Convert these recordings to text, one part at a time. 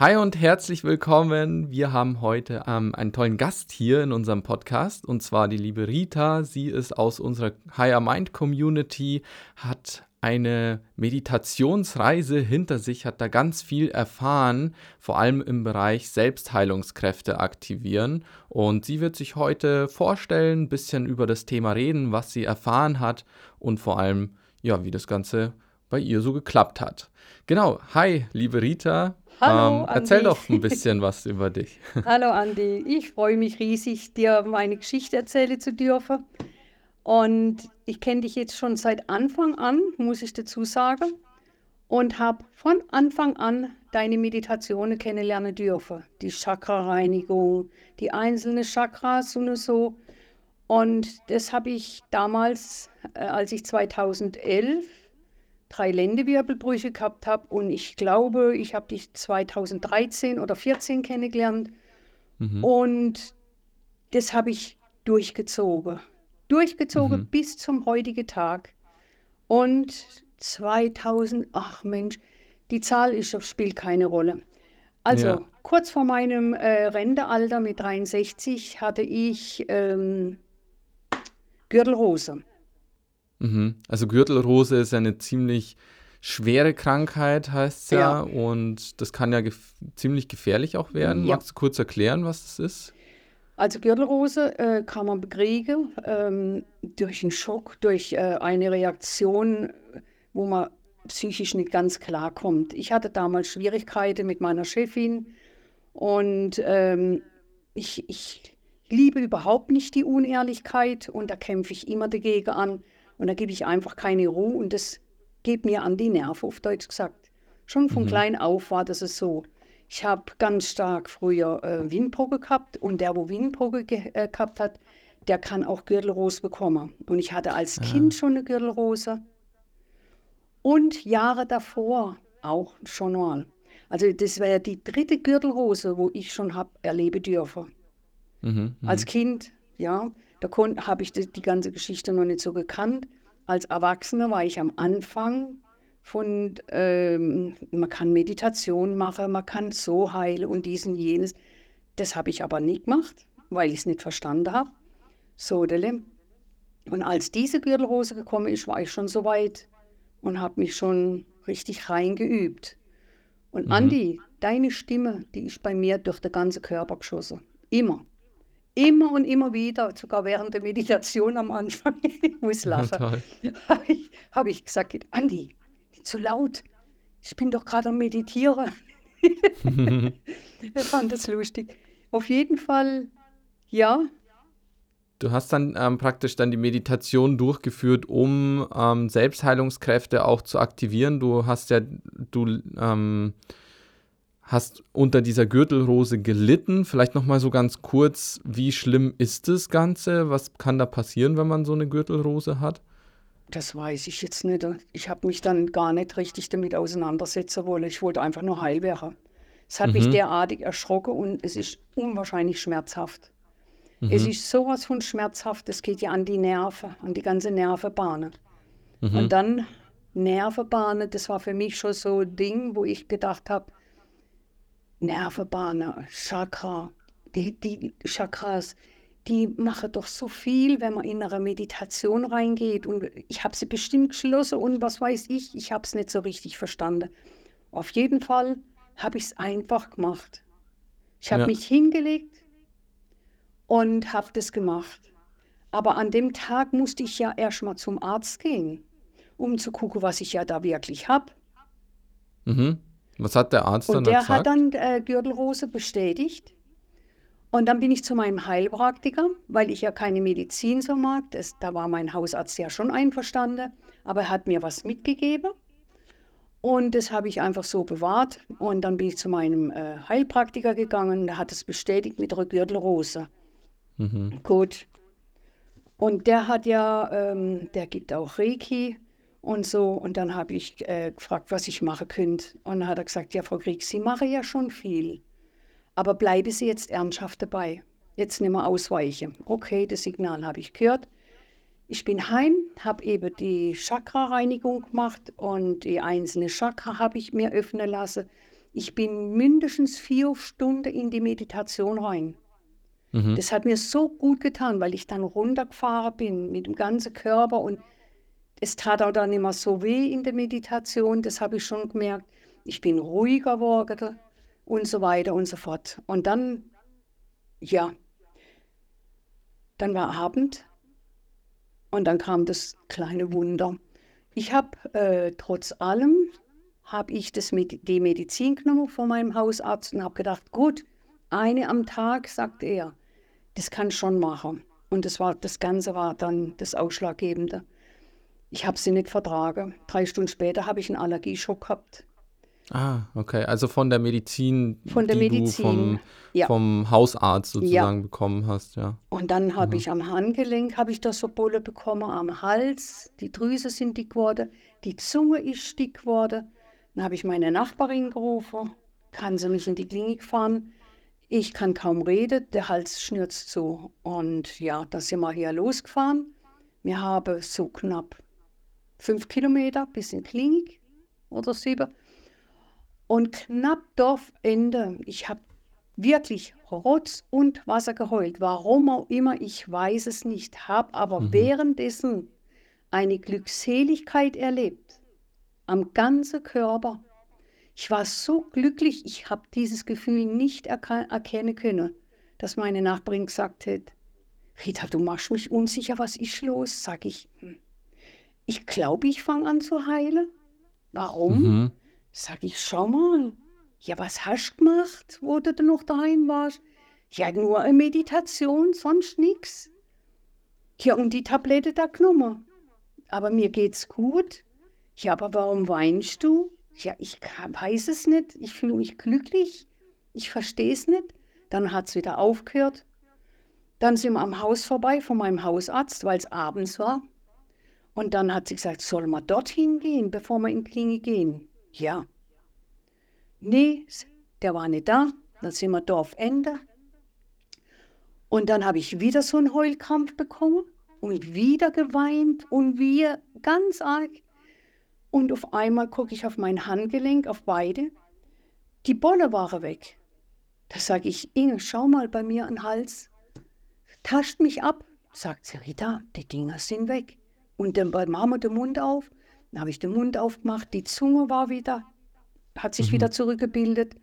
Hi und herzlich willkommen. Wir haben heute ähm, einen tollen Gast hier in unserem Podcast und zwar die liebe Rita. Sie ist aus unserer Higher Mind Community, hat eine Meditationsreise hinter sich, hat da ganz viel erfahren, vor allem im Bereich Selbstheilungskräfte aktivieren. Und sie wird sich heute vorstellen, ein bisschen über das Thema reden, was sie erfahren hat und vor allem, ja, wie das Ganze bei ihr so geklappt hat. Genau, hi, liebe Rita, Hallo, ähm, erzähl doch ein bisschen was über dich. Hallo Andi, ich freue mich riesig, dir meine Geschichte erzählen zu dürfen. Und ich kenne dich jetzt schon seit Anfang an, muss ich dazu sagen, und habe von Anfang an deine Meditationen kennenlernen dürfen. Die Chakra-Reinigung, die einzelnen Chakras und so. Und das habe ich damals, äh, als ich 2011 drei Lendewirbelbrüche gehabt habe und ich glaube, ich habe dich 2013 oder 2014 kennengelernt mhm. und das habe ich durchgezogen. Durchgezogen mhm. bis zum heutigen Tag. Und 2000, ach Mensch, die Zahl ist, spielt keine Rolle. Also ja. kurz vor meinem äh, Rentealter mit 63 hatte ich ähm, Gürtelrose. Mhm. Also Gürtelrose ist eine ziemlich schwere Krankheit, heißt es ja. ja. Und das kann ja gef ziemlich gefährlich auch werden. Ja. Magst du kurz erklären, was das ist? Also Gürtelrose äh, kann man bekriegen ähm, durch einen Schock, durch äh, eine Reaktion, wo man psychisch nicht ganz klar kommt. Ich hatte damals Schwierigkeiten mit meiner Chefin und ähm, ich, ich liebe überhaupt nicht die Unehrlichkeit und da kämpfe ich immer dagegen an. Und da gebe ich einfach keine Ruhe und das geht mir an die Nerven, auf Deutsch gesagt. Schon von mhm. klein auf war das so. Ich habe ganz stark früher äh, Windpocken gehabt und der, wo Windpocken ge äh, gehabt hat, der kann auch Gürtelrose bekommen. Und ich hatte als. Kind schon eine Gürtelrose und Jahre davor auch schon mal. Also das wäre die dritte Gürtelrose, wo ich schon habe erleben dürfen. Mhm, mhm, als Kind, ja, da habe ich die, die, ganze Geschichte noch nicht so gekannt. Als Erwachsener war ich am Anfang von, ähm, man kann Meditation machen, man kann so heilen und dies und jenes. Das habe ich aber nicht gemacht, weil ich es nicht verstanden habe. So, Und als diese Gürtelrose gekommen ist, war ich schon so weit und habe mich schon richtig reingeübt. Und mhm. Andi, deine Stimme, die ist bei mir durch den ganzen Körper geschossen. Immer. Immer und immer wieder, sogar während der Meditation am Anfang, ich muss lachen, habe ich, hab ich gesagt, Andi, zu laut, ich bin doch gerade am Meditieren. ich fand das lustig. Auf jeden Fall, ja. Du hast dann ähm, praktisch dann die Meditation durchgeführt, um ähm, Selbstheilungskräfte auch zu aktivieren. Du hast ja, du ähm, hast unter dieser Gürtelrose gelitten. Vielleicht noch mal so ganz kurz, wie schlimm ist das Ganze? Was kann da passieren, wenn man so eine Gürtelrose hat? Das weiß ich jetzt nicht. Ich habe mich dann gar nicht richtig damit auseinandersetzen wollen. Ich wollte einfach nur heil werden. Es hat mhm. mich derartig erschrocken und es ist unwahrscheinlich schmerzhaft. Mhm. Es ist sowas von schmerzhaft, es geht ja an die Nerven, an die ganze Nervenbahn. Mhm. Und dann Nervenbahnen, das war für mich schon so ein Ding, wo ich gedacht habe, Nervenbahnen, Chakra, die, die Chakras, die machen doch so viel, wenn man in eine Meditation reingeht. Und ich habe sie bestimmt geschlossen und was weiß ich, ich habe es nicht so richtig verstanden. Auf jeden Fall habe ich es einfach gemacht. Ich habe ja. mich hingelegt und habe das gemacht. Aber an dem Tag musste ich ja erstmal zum Arzt gehen, um zu gucken, was ich ja da wirklich habe. Mhm. Was hat der Arzt und dann der gesagt? hat dann äh, Gürtelrose bestätigt. Und dann bin ich zu meinem Heilpraktiker, weil ich ja keine Medizin so mag. Das, da war mein Hausarzt ja schon einverstanden, aber er hat mir was mitgegeben. Und das habe ich einfach so bewahrt. Und dann bin ich zu meinem äh, Heilpraktiker gegangen. Der hat es bestätigt mit der Gürtelrose. Mhm. Gut. Und der hat ja, ähm, der gibt auch Reiki und so. Und dann habe ich äh, gefragt, was ich machen könnte. Und dann hat er gesagt, ja, Frau Krieg, Sie machen ja schon viel. Aber bleiben Sie jetzt ernsthaft dabei. Jetzt nicht mehr ausweichen. Okay, das Signal habe ich gehört. Ich bin heim, habe eben die Chakra-Reinigung gemacht und die einzelnen Chakra habe ich mir öffnen lassen. Ich bin mindestens vier Stunden in die Meditation rein. Mhm. Das hat mir so gut getan, weil ich dann runtergefahren bin mit dem ganzen Körper und es tat auch dann immer so weh in der Meditation. Das habe ich schon gemerkt. Ich bin ruhiger geworden und so weiter und so fort. Und dann, ja, dann war Abend und dann kam das kleine Wunder. Ich habe äh, trotz allem, habe ich das mit, die Medizin genommen von meinem Hausarzt und habe gedacht, gut, eine am Tag, sagt er, das kann schon machen. Und das, war, das Ganze war dann das Ausschlaggebende. Ich habe sie nicht vertragen. Drei Stunden später habe ich einen Allergieschock gehabt. Ah, okay. Also von der Medizin, Von der die Medizin, du vom, ja. vom Hausarzt Ja. sozusagen bekommen hast, ja. Und dann habe ich am Handgelenk habe ich das so Bolle bekommen, am Hals, die Drüse sind dick geworden, die Zunge ist dick geworden. Dann habe ich meine Nachbarin gerufen, kann sie mich in die Klinik fahren. Ich kann kaum reden, der Hals schnürzt so. Und ja, da sind wir hier losgefahren. Wir haben so knapp fünf Kilometer bis in Klinik oder sieben. Und knapp Dorfende, ich habe wirklich Rotz und Wasser geheult. Warum auch immer, ich weiß es nicht, habe aber Mhm. währenddessen eine Glückseligkeit erlebt. Am ganzen Körper. Ich war so glücklich, ich habe dieses Gefühl nicht erkennen können, dass meine Nachbarin gesagt hat, Rita, du machst mich unsicher, was ist los? Sag ich, "Hm, ich glaube, ich fange an zu heilen. Warum? Mhm. Sag ich, schau mal. Ja, was hast du gemacht, wo du denn noch daheim warst? Ja, nur eine Meditation, sonst nichts. Ja, und die Tablette da genommen. Aber mir geht's gut. Ja, aber warum weinst du? Ja, ich weiß es nicht. Ich fühle mich glücklich. Ich verstehe es nicht. Dann hat's wieder aufgehört. Dann sind wir am Haus vorbei von meinem Hausarzt, weil es abends war. Und dann hat sie gesagt, soll man dorthin gehen, bevor wir in die Klinik gehen? Ja. Nee, der war nicht da. Dann sind wir Dorfende. Und dann habe ich wieder so einen Heulkrampf bekommen und wieder geweint und wir ganz arg. Und auf einmal gucke ich auf mein Handgelenk, auf beide. Die Bolle waren weg. Da sage ich, Inge, schau mal bei mir an den Hals. Tascht mich ab. Sagt sie, Rita, die Dinger sind weg. Und dann machen wir den Mund auf. Dann habe ich den Mund aufgemacht, die Zunge war wieder, hat sich Mhm. wieder zurückgebildet.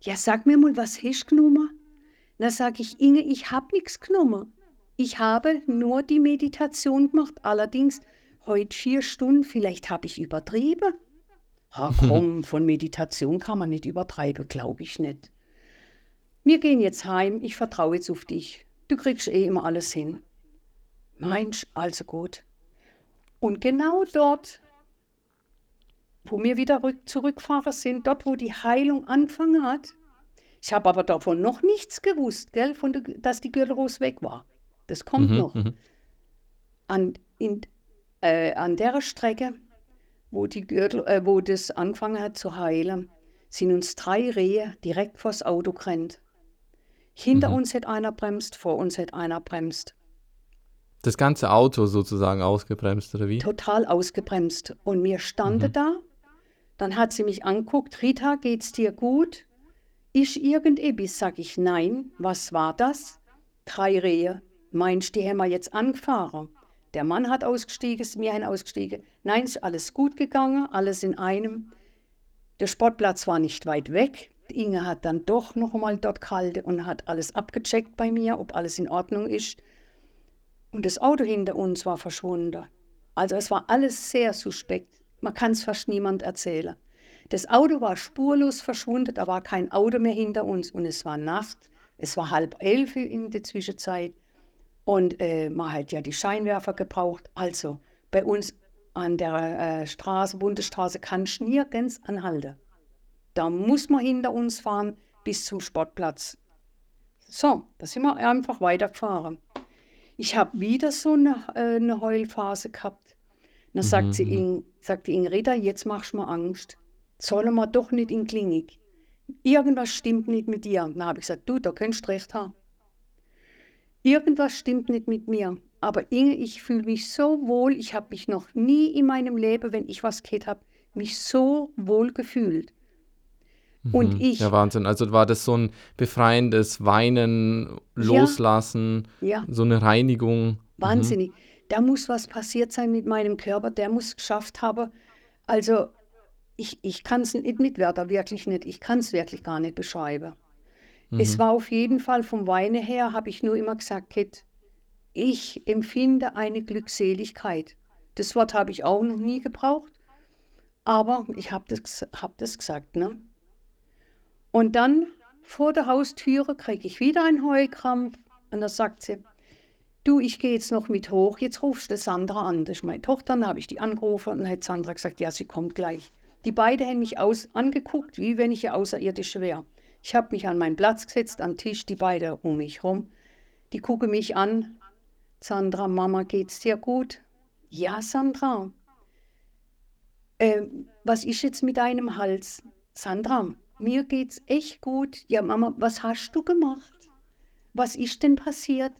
Ja, sag mir mal, was hast du genommen? Dann sage ich, Inge, ich habe nichts genommen. Ich habe nur die Meditation gemacht. Allerdings heute vier Stunden, vielleicht habe ich übertrieben. Ha, komm, von Meditation kann man nicht übertreiben, glaube ich nicht. Wir gehen jetzt heim, ich vertraue jetzt auf dich. Du kriegst eh immer alles hin. Mensch, also gut. Und genau dort, wo wir wieder rück, zurückfahren sind, dort, wo die Heilung angefangen hat, ich habe aber davon noch nichts gewusst, gell, von der, dass die Gürtelrose weg war. Das kommt Mhm. noch. Mhm. An, in, äh, an der Strecke, wo, die Gürtel, äh, wo das angefangen hat zu heilen, sind uns drei Rehe direkt vors Auto gerannt. Hinter Mhm. uns hätte einer bremst, vor uns hätte einer bremst. Das ganze Auto sozusagen ausgebremst, oder wie? Total ausgebremst. Und mir stande Mhm. da, dann hat sie mich anguckt, Rita, geht's dir gut? Ist irgendetwas? Sag ich, nein. Was war das? Drei Rehe. Meinst du, die haben wir jetzt angefahren? Der Mann hat ausgestiegen, wir haben ausgestiegen. Nein, ist alles gut gegangen, alles in einem. Der Sportplatz war nicht weit weg. Inge hat dann doch noch einmal dort gehalten und hat alles abgecheckt bei mir, ob alles in Ordnung ist. Und das Auto hinter uns war verschwunden. Also es war alles sehr suspekt. Man kann es fast niemand erzählen. Das Auto war spurlos verschwunden, da war kein Auto mehr hinter uns und es war Nacht. Es war halb elf in der Zwischenzeit und äh, man hat ja die Scheinwerfer gebraucht. Also bei uns an der äh, Straße, Bundesstraße, kann ich nirgends anhalten. Da muss man hinter uns fahren bis zum Sportplatz. So, da sind wir einfach weitergefahren. Ich habe wieder so eine, äh, eine Heulphase gehabt. Dann sagt, Mhm, sie, mhm. Sagt die Ingrida, jetzt machst du mir Angst. Sollen wir doch nicht in die Klinik? Irgendwas stimmt nicht mit dir. Dann habe ich gesagt, du, da könntest recht haben. Irgendwas stimmt nicht mit mir. Aber Inge, ich fühle mich so wohl. Ich habe mich noch nie in meinem Leben, wenn ich was gehabt habe, mich so wohl gefühlt. Und Mhm. ich, Ja, Wahnsinn. Also war das so ein befreiendes Weinen, Loslassen, ja, so eine Reinigung. Mhm. wahnsinnig. Da muss was passiert sein mit meinem Körper, der muss geschafft haben. Also ich, ich kann es nicht mit Wörtern, wirklich nicht. Ich kann es wirklich gar nicht beschreiben. Es Mhm. war auf jeden Fall vom Weine her, habe ich nur immer gesagt, Kit, ich empfinde eine Glückseligkeit. Das Wort habe ich auch noch nie gebraucht, aber ich habe das, hab das gesagt. Ne? Und dann vor der Haustüre kriege ich wieder einen Heulkrampf und da sagt sie, du, ich gehe jetzt noch mit hoch, jetzt rufst du Sandra an. Das ist meine Tochter, dann habe ich die angerufen und dann hat Sandra gesagt, ja, sie kommt gleich. Die beiden haben mich aus, angeguckt, wie wenn ich eine Außerirdische wäre. Ich habe mich an meinen Platz gesetzt, am Tisch, die beiden um mich rum. Die gucken mich an. Sandra, Mama, geht's dir gut? Ja, Sandra. Ähm, was ist jetzt mit deinem Hals? Sandra, mir geht's echt gut. Ja, Mama, was hast du gemacht? Was ist denn passiert?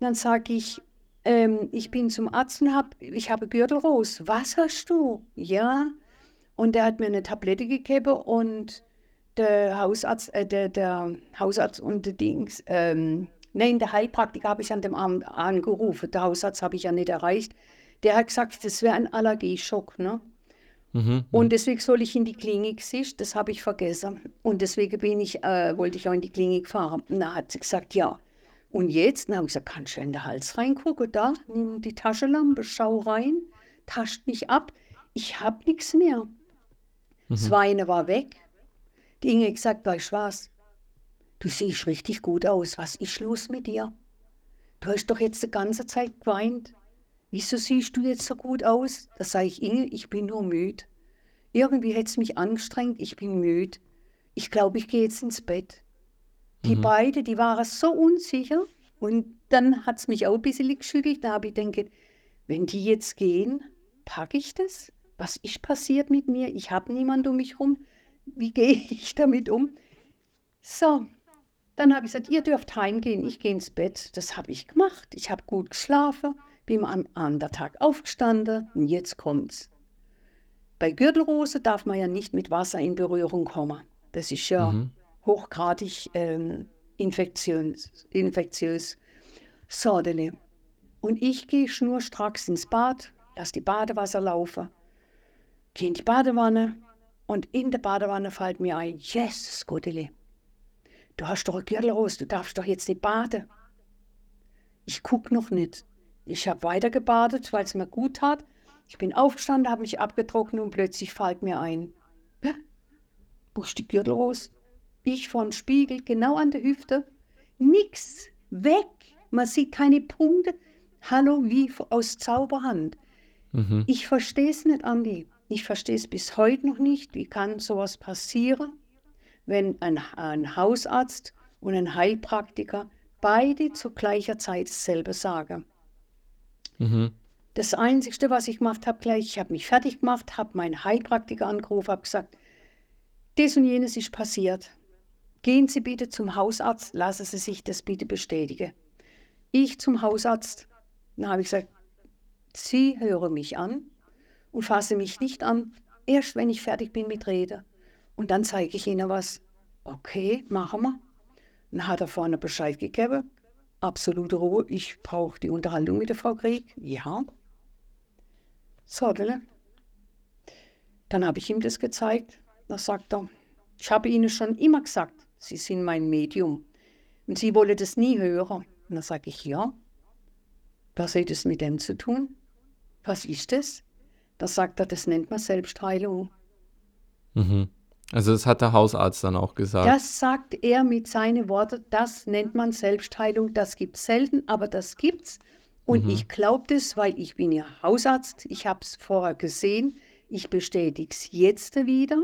Dann sage ich, ähm, ich bin zum Arzt und hab, ich habe Gürtelros. Was hast du? Ja. Und der hat mir eine Tablette gegeben und der Hausarzt, äh, der, der Hausarzt und der Dings, ähm, nein, der Heilpraktiker habe ich an dem Abend angerufen. Der Hausarzt habe ich ja nicht erreicht. Der hat gesagt, das wäre ein Allergieschock, ne? Mhm. Und deswegen soll ich in die Klinik sich, das habe ich vergessen. Und deswegen bin ich, äh, wollte ich auch in die Klinik fahren. Und da hat sie gesagt, ja. Und jetzt, dann habe ich gesagt, kannst du in den Hals reingucken? Da, nimm die Taschenlampe, schau rein, tascht mich ab. Ich habe nichts mehr. Das Mhm. Weine war weg. Die Inge hat gesagt, weißt du was? Du siehst richtig gut aus. Was ist los mit dir? Du hast doch jetzt die ganze Zeit geweint. Wieso siehst du jetzt so gut aus? Da sage ich, Inge, ich bin nur müde. Irgendwie hat es mich angestrengt, ich bin müde. Ich glaube, ich gehe jetzt ins Bett. Die Mhm. beiden, die waren so unsicher. Und dann hat es mich auch ein bisschen geschüttelt. Da habe ich gedacht, wenn die jetzt gehen, packe ich das? Was ist passiert mit mir? Ich habe niemanden um mich herum. Wie gehe ich damit um? So, dann habe ich gesagt, ihr dürft heimgehen, ich gehe ins Bett. Das habe ich gemacht. Ich habe gut geschlafen, bin am anderen Tag aufgestanden und jetzt kommt's. Bei Gürtelrose darf man ja nicht mit Wasser in Berührung kommen. Das ist ja Mhm. hochgradig ähm, infektiös. infektiös. Sordele. Und ich gehe schnurstracks ins Bad, lass die Badewasser laufen, gehe in die Badewanne und in der Badewanne fällt mir ein, yes, Godele, du hast doch ein Gürtelrose, du darfst doch jetzt nicht baden. Ich guck noch nicht. Ich habe weiter gebadet, weil es mir gut tat. Ich bin aufgestanden, habe mich abgetrocknet und plötzlich fällt mir ein, "Hä? wo ist die Gürtelrose? Ich vor dem Spiegel, genau an der Hüfte. Nix, weg. Man sieht keine Punkte. Hallo, wie aus Zauberhand. Mhm. Ich verstehe es nicht, Andi. Ich verstehe es bis heute noch nicht. Wie kann sowas passieren, wenn ein, ein Hausarzt und ein Heilpraktiker beide zu gleicher Zeit dasselbe sagen? Mhm. Das Einzige, was ich gemacht habe, gleich, ich habe mich fertig gemacht, habe meinen Heilpraktiker angerufen, habe gesagt, das und jenes ist passiert. Gehen Sie bitte zum Hausarzt, lassen Sie sich das bitte bestätigen. Ich zum Hausarzt, dann habe ich gesagt, Sie hören mich an und fassen mich nicht an, erst wenn ich fertig bin mit Rede. Und dann zeige ich Ihnen was. Okay, machen wir. Dann hat er vorne Bescheid gegeben. Absolute Ruhe, ich brauche die Unterhaltung mit der Frau Krieg. Ja. So? Dann habe ich ihm das gezeigt. Da sagt er, ich habe Ihnen schon immer gesagt, Sie sind mein Medium. Und Sie wollen das nie hören. Und dann sage ich, ja. Was hat es mit dem zu tun? Was ist das? Da sagt er, das nennt man Selbstheilung. Mhm. Also das hat der Hausarzt dann auch gesagt. Das sagt er mit seinen Worten, das nennt man Selbstheilung. Das gibt es selten, aber das gibt's. Und Mhm. ich glaube das, weil ich bin ja Hausarzt. Ich habe es vorher gesehen. Ich bestätige es jetzt wieder.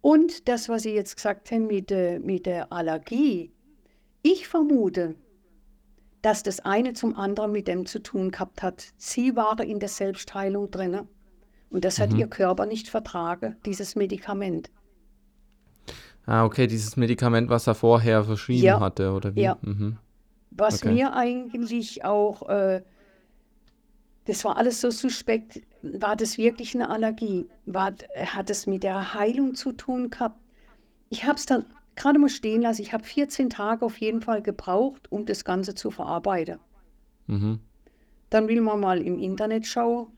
Und das, was Sie jetzt gesagt haben mit, äh, mit der Allergie, ich vermute, dass das eine zum anderen mit dem zu tun gehabt hat. Sie waren in der Selbstheilung drin. Und das hat Mhm. ihr Körper nicht vertragen, dieses Medikament. Ah, okay, dieses Medikament, was er vorher verschrieben Ja. hatte, oder wie? Ja. Mhm. Was Okay. mir eigentlich auch, äh, das war alles so suspekt, war das wirklich eine Allergie? War, hat es mit der Heilung zu tun gehabt? ich habe es dann gerade mal stehen lassen. Ich habe 14 Tage auf jeden Fall gebraucht, um das Ganze zu verarbeiten. Mhm. Dann will man mal im Internet schauen,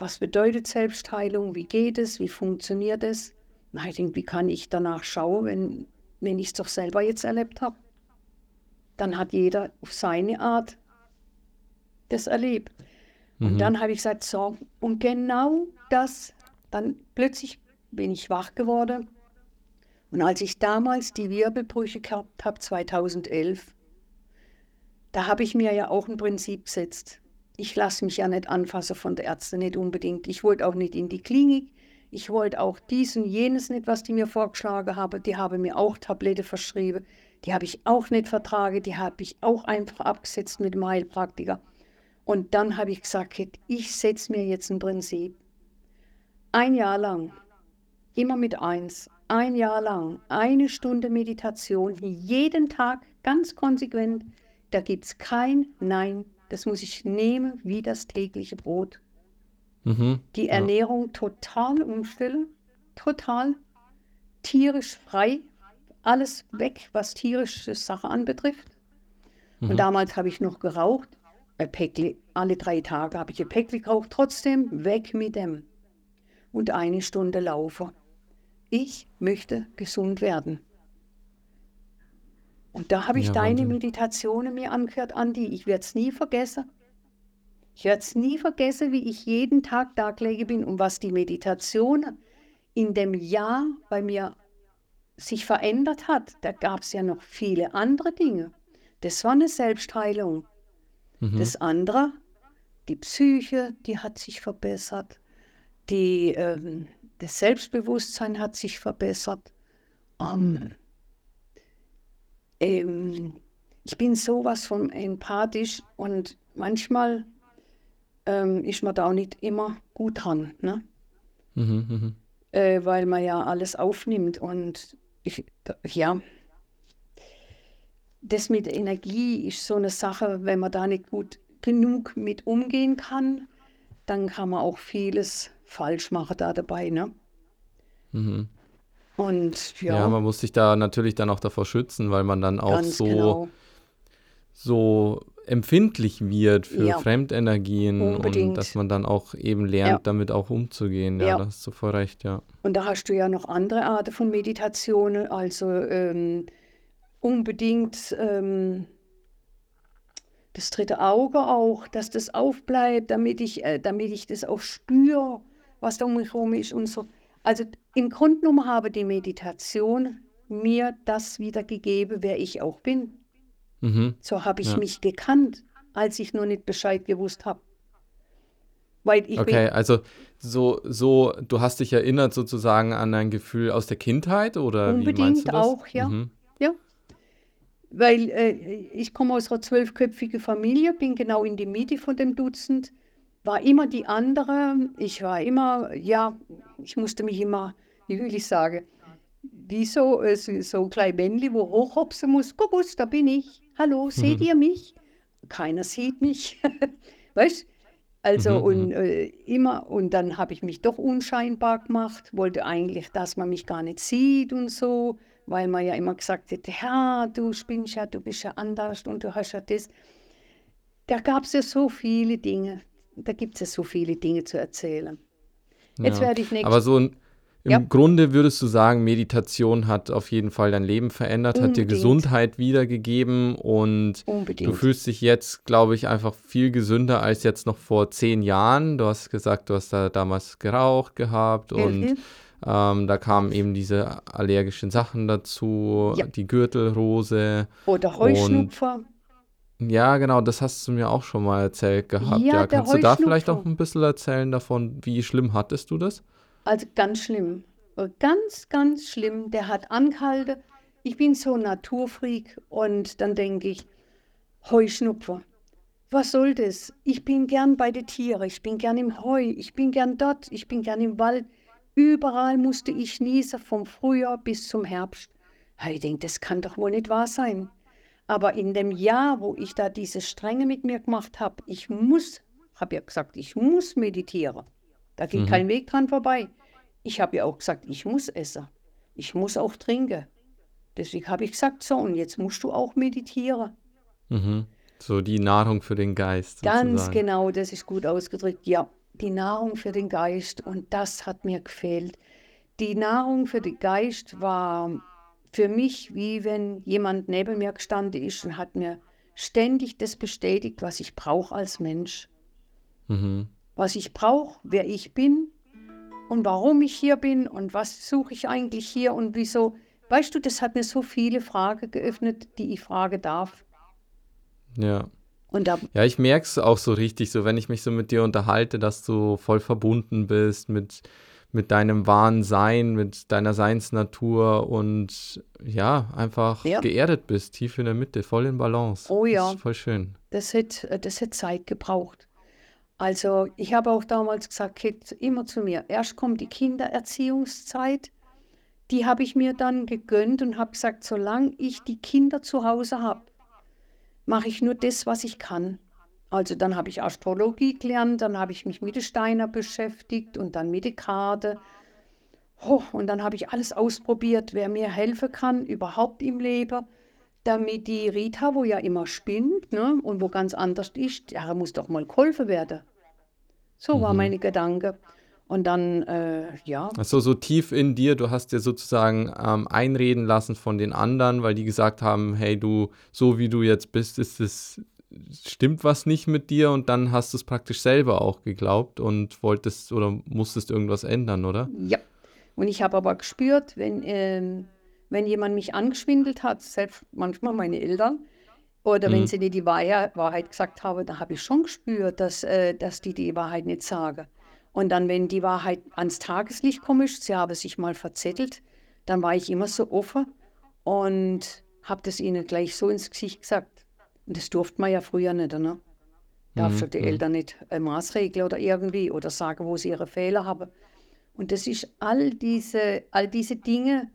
was bedeutet Selbstheilung, wie geht es, wie funktioniert es. Na, ich denke, wie kann ich danach schauen, wenn, wenn ich es doch selber jetzt erlebt habe? Dann hat jeder auf seine Art das erlebt. Und Mhm. dann habe ich gesagt, so, und genau das, dann plötzlich bin ich wach geworden. Und als ich damals die Wirbelbrüche gehabt habe, 2011, da habe ich mir ja auch ein Prinzip gesetzt. Ich lasse mich ja nicht anfassen von der Ärzte, nicht unbedingt. Ich wollte auch nicht in die Klinik. Ich wollte auch dies und jenes nicht, was die mir vorgeschlagen haben. Die haben mir auch Tablette verschrieben. Die habe ich auch nicht vertragen. Die habe ich auch einfach abgesetzt mit dem Heilpraktiker. Und dann habe ich gesagt, ich setze mir jetzt ein Prinzip. Ein Jahr lang, immer mit eins, ein Jahr lang, eine Stunde Meditation, jeden Tag ganz konsequent. Da gibt es kein Nein. Das muss ich nehmen wie das tägliche Brot. Mhm. Die Ja. Ernährung total umstellen, total tierisch frei, alles weg, was tierische Sache anbetrifft. Mhm. Und damals habe ich noch geraucht, Päckli, alle drei Tage habe ich ein Päckli geraucht, trotzdem weg mit dem. Und eine Stunde laufen. Ich möchte gesund werden. Und da habe ich Ja, deine Wahnsinn. Meditationen mir angehört, Andi. Ich werde es nie vergessen. Ich werde es nie vergessen, wie ich jeden Tag da gelegen bin und was die Meditation in dem Jahr bei mir sich verändert hat. Da gab es ja noch viele andere Dinge. Das war eine Selbstheilung. Mhm. Das andere, die Psyche, die hat sich verbessert. Die, ähm, das Selbstbewusstsein hat sich verbessert. Ähm, ähm, ich bin sowas von empathisch und manchmal ähm, ist man da auch nicht immer gut dran, ne? Mhm. Mhm. äh, weil man ja alles aufnimmt und ich, ja, das mit Energie ist so eine Sache, wenn man da nicht gut genug mit umgehen kann, dann kann man auch vieles falsch machen da dabei, ne? Mhm. Und Ja, ja, man muss sich da natürlich dann auch davor schützen, weil man dann auch so, genau. so empfindlich wird für Ja. Fremdenergien und Unbedingt. dass man dann auch eben lernt, Ja. damit auch umzugehen. Ja, Ja. da hast du voll recht, ja. Und da hast du ja noch andere Arten von Meditationen, also ähm, unbedingt ähm, das dritte Auge auch, dass das aufbleibt, damit ich, äh, damit ich das auch spüre, was da um mich herum ist und so. Also im Grunde genommen habe die Meditation mir das wiedergegeben, wer ich auch bin. Mhm. So habe ich Ja. mich gekannt, als ich nur nicht Bescheid gewusst habe. Weil ich bin Okay, also so, so, du hast dich erinnert sozusagen an ein Gefühl aus der Kindheit oder wie meinst du Unbedingt das? auch, ja. Mhm. Ja, weil äh, ich komme aus einer zwölfköpfigen Familie, bin genau in die Mitte von dem Dutzend, war immer die andere. Ich war immer, ja, ich musste mich immer, wie will ich sagen, wie so, äh, so, so ein kleines Männchen, wo hochhopsen muss. Guckus, da bin ich. Hallo, seht ihr mich? Keiner sieht mich. weißt Also Mhm, und äh, immer, und dann habe ich mich doch unscheinbar gemacht, wollte eigentlich, dass man mich gar nicht sieht und so, weil man ja immer gesagt hätte, ja, du spinnst ja, du bist ja anders und du hast ja das. Da gab es ja so viele Dinge, da gibt es ja so viele Dinge zu erzählen. Jetzt Ja. werde ich nächstes Aber so ein, im Ja. Grunde würdest du sagen, Meditation hat auf jeden Fall dein Leben verändert, hat dir Unbedingt. Gesundheit wiedergegeben und du unbedingt. fühlst dich jetzt, glaube ich, einfach viel gesünder als jetzt noch vor zehn Jahren. Du hast gesagt, du hast da damals geraucht gehabt und Mhm. ähm, da kamen eben diese allergischen Sachen dazu, Ja. die Gürtelrose. Oder Heuschnupfer. Ja, genau, das hast du mir auch schon mal erzählt gehabt. Ja, Ja, kannst du da vielleicht auch ein bisschen erzählen davon, wie schlimm hattest du das? Also ganz schlimm. Äh, Ganz, ganz schlimm. Der hat angehalten. Ich bin so ein Naturfreak und dann denke ich, Heuschnupfer. Was soll das? Ich bin gern bei den Tieren, ich bin gern im Heu, ich bin gern dort, ich bin gern im Wald. Überall musste ich niesen, vom Frühjahr bis zum Herbst. Ich denke, das kann doch wohl nicht wahr sein. Aber in dem Jahr, wo ich da diese Strenge mit mir gemacht habe, ich muss, habe ja gesagt, ich muss meditieren. Da geht Mhm. kein Weg dran vorbei. Ich habe ja auch gesagt, ich muss essen. ich muss auch trinken. Deswegen habe ich gesagt, so, und jetzt musst du auch meditieren. Mhm. So die Nahrung für den Geist. Ganz sozusagen. genau, das ist gut ausgedrückt. Ja, die Nahrung für den Geist und das hat mir gefehlt. Die Nahrung für den Geist war für mich wie wenn jemand neben mir gestanden ist und hat mir ständig das bestätigt, was ich brauche als Mensch. Mhm. Was ich brauche, wer ich bin und warum ich hier bin und was suche ich eigentlich hier und wieso. Weißt du, das hat mir so viele Fragen geöffnet, die ich fragen darf. Ja. Und da, Ja, ich merke es auch so richtig, so wenn ich mich so mit dir unterhalte, dass du voll verbunden bist mit, mit deinem wahren Sein, mit deiner Seinsnatur und ja, einfach Ja. geerdet bist, tief in der Mitte, voll in Balance. Oh Das ja. ist voll schön. das hat, äh, das hat Zeit gebraucht. Also ich habe auch damals gesagt, Kit, immer zu mir, erst kommt die Kindererziehungszeit, die habe ich mir dann gegönnt und habe gesagt, solange ich die Kinder zu Hause habe, mache ich nur das, was ich kann. Also dann habe ich Astrologie gelernt, dann habe ich mich mit den Steiner beschäftigt und dann mit den Karte. Oh, und dann habe ich alles ausprobiert, wer mir helfen kann, überhaupt im Leben, damit die Rita, wo ja immer spinnt ne, und wo ganz anders ist, ja, muss doch mal geholfen werden. So war Mhm. meine Gedanke. Und dann, äh, ja, Also so tief in dir, du hast dir sozusagen ähm, einreden lassen von den anderen, weil die gesagt haben, hey, du, so wie du jetzt bist, ist es, stimmt was nicht mit dir und dann hast du es praktisch selber auch geglaubt und wolltest oder musstest irgendwas ändern, oder? Ja, und ich habe aber gespürt, wenn, ähm, wenn jemand mich angeschwindelt hat, selbst manchmal meine Eltern, oder wenn Mhm. sie nicht die Wahrheit, Wahrheit gesagt haben, dann habe ich schon gespürt, dass, äh, dass die die Wahrheit nicht sagen. Und dann, wenn die Wahrheit ans Tageslicht kommt, ist, sie haben sich mal verzettelt, dann war ich immer so offen und habe das ihnen gleich so ins Gesicht gesagt. Und das durfte man ja früher nicht, ne? Darf Mhm, schon die mhm. Eltern nicht äh, maßregeln oder irgendwie oder sagen, wo sie ihre Fehler haben. Und das ist all diese, all diese Dinge,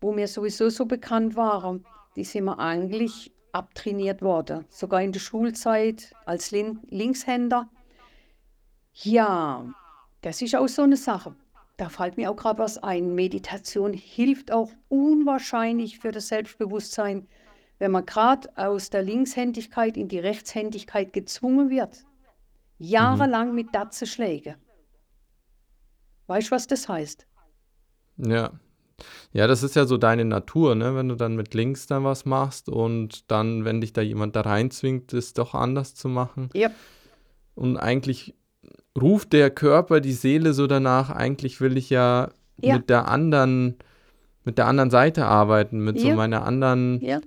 wo mir sowieso so bekannt waren, die sind mir eigentlich abtrainiert worden. Sogar in der Schulzeit als Lin Linkshänder. Ja, das ist auch so eine Sache. Da fällt mir auch gerade was ein. Meditation hilft auch unwahrscheinlich für das Selbstbewusstsein, wenn man gerade aus der Linkshändigkeit in die Rechtshändigkeit gezwungen wird. Jahrelang mit Datzenschläge. Weißt du, was das heißt? Ja. Ja, das ist ja so deine Natur, ne? Wenn du dann mit links dann was machst und dann, wenn dich da jemand da reinzwingt, es doch anders zu machen. Ja, Und eigentlich ruft der Körper, die Seele so danach, eigentlich will ich ja, Ja. mit der anderen, mit der anderen Seite arbeiten, mit so Ja. meiner anderen ja.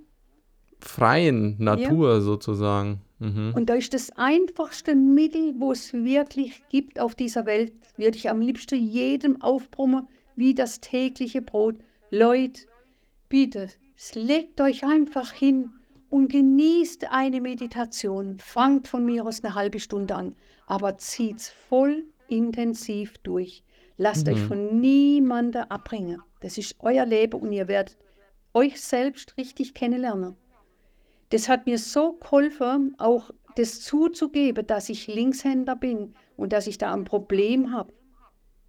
Freien Natur sozusagen. Mhm. Und da ist das einfachste Mittel, wo es wirklich gibt auf dieser Welt, würde ich am liebsten jedem aufbrummen, wie das tägliche Brot. Leute, bitte, legt euch einfach hin und genießt eine Meditation. Fangt von mir aus eine halbe Stunde an, aber zieht's voll intensiv durch. Lasst euch Mhm. von niemandem abbringen. Das ist euer Leben und ihr werdet euch selbst richtig kennenlernen. Das hat mir so geholfen, auch das zuzugeben, dass ich Linkshänder bin und dass ich da ein Problem habe.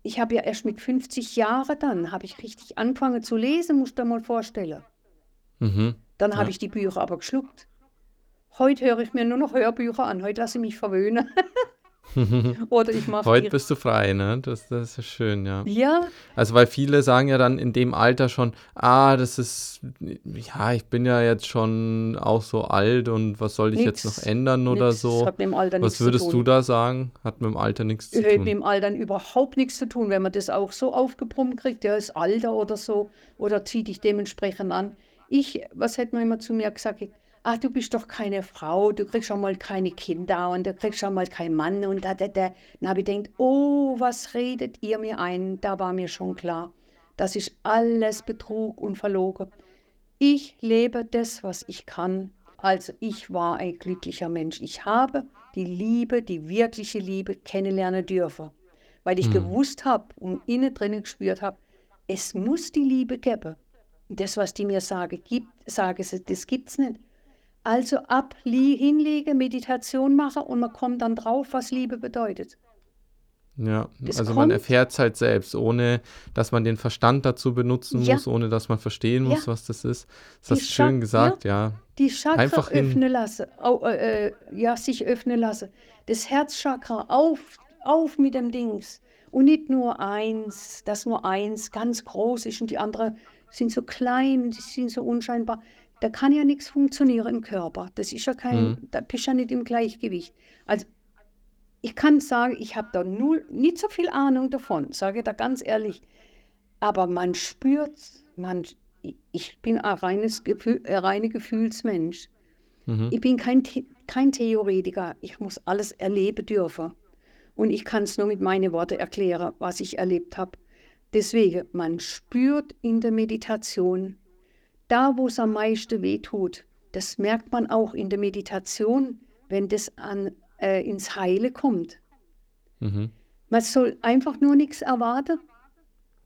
Ich habe ja erst mit 50 Jahren dann, habe ich richtig angefangen zu lesen, musst du dir mal vorstellen. Mhm. Dann Ja. habe ich die Bücher aber geschluckt. Heute höre ich mir nur noch Hörbücher an, heute lasse ich mich verwöhnen. Oder ich mache Heute bist du frei, ne? Das, das ist schön, ja. Ja, Also, weil viele sagen ja dann in dem Alter schon, ah, das ist, ja, ich bin ja jetzt schon auch so alt und was soll ich jetzt Nix, noch ändern oder nix, so? hat mit dem Alter nichts Was würdest tun. du da sagen? Hat mit dem Alter nichts zu Hat mit tun. dem Alter überhaupt nichts zu tun, wenn man das auch so aufgebrummt kriegt, der ist Alter oder so, oder zieht dich dementsprechend an. Ich, was hätte man immer zu mir gesagt? Ach, du bist doch keine Frau, du kriegst schon mal keine Kinder und du kriegst schon mal keinen Mann und da, da, da. Dann habe ich gedacht, oh, was redet ihr mir ein? Da war mir schon klar, das ist alles Betrug und Verlogen. Ich lebe das, was ich kann. Also ich war ein glücklicher Mensch. Ich habe die Liebe, die wirkliche Liebe kennenlernen dürfen. Weil ich Hm. gewusst habe und innen drinnen gespürt habe, es muss die Liebe geben. Das, was die mir sagen, gibt, sagen sie, das gibt's nicht. Also ab, hinlegen, Meditation machen und man kommt dann drauf, was Liebe bedeutet. Ja, Das also man erfährt es halt selbst, ohne dass man den Verstand dazu benutzen Ja. muss, ohne dass man verstehen muss, Ja. was das ist. Das hast du schön gesagt, ja. Die Chakra Einfach öffnen lassen, au, äh, äh, ja, sich öffnen lassen. Das Herzchakra auf, auf mit dem Dings. Und nicht nur eins, dass nur eins ganz groß ist und die anderen sind so klein, die sind so unscheinbar. Da kann ja nichts funktionieren im Körper. Das ist ja kein, Mhm. da bist du ja nicht im Gleichgewicht. Also ich kann sagen, ich habe da null, nicht so viel Ahnung davon, sage da ganz ehrlich. Aber man spürt, man, ich bin ein reines Gefühl, ein reiner Gefühlsmensch. Mhm. Ich bin kein, kein Theoretiker. Ich muss alles erleben dürfen. Und ich kann es nur mit meinen Worten erklären, was ich erlebt habe. Deswegen, man spürt in der Meditation, da wo es am meisten wehtut, das merkt man auch in der Meditation, wenn das an, äh, ins Heile kommt. Mhm. Man soll einfach nur nichts erwarten.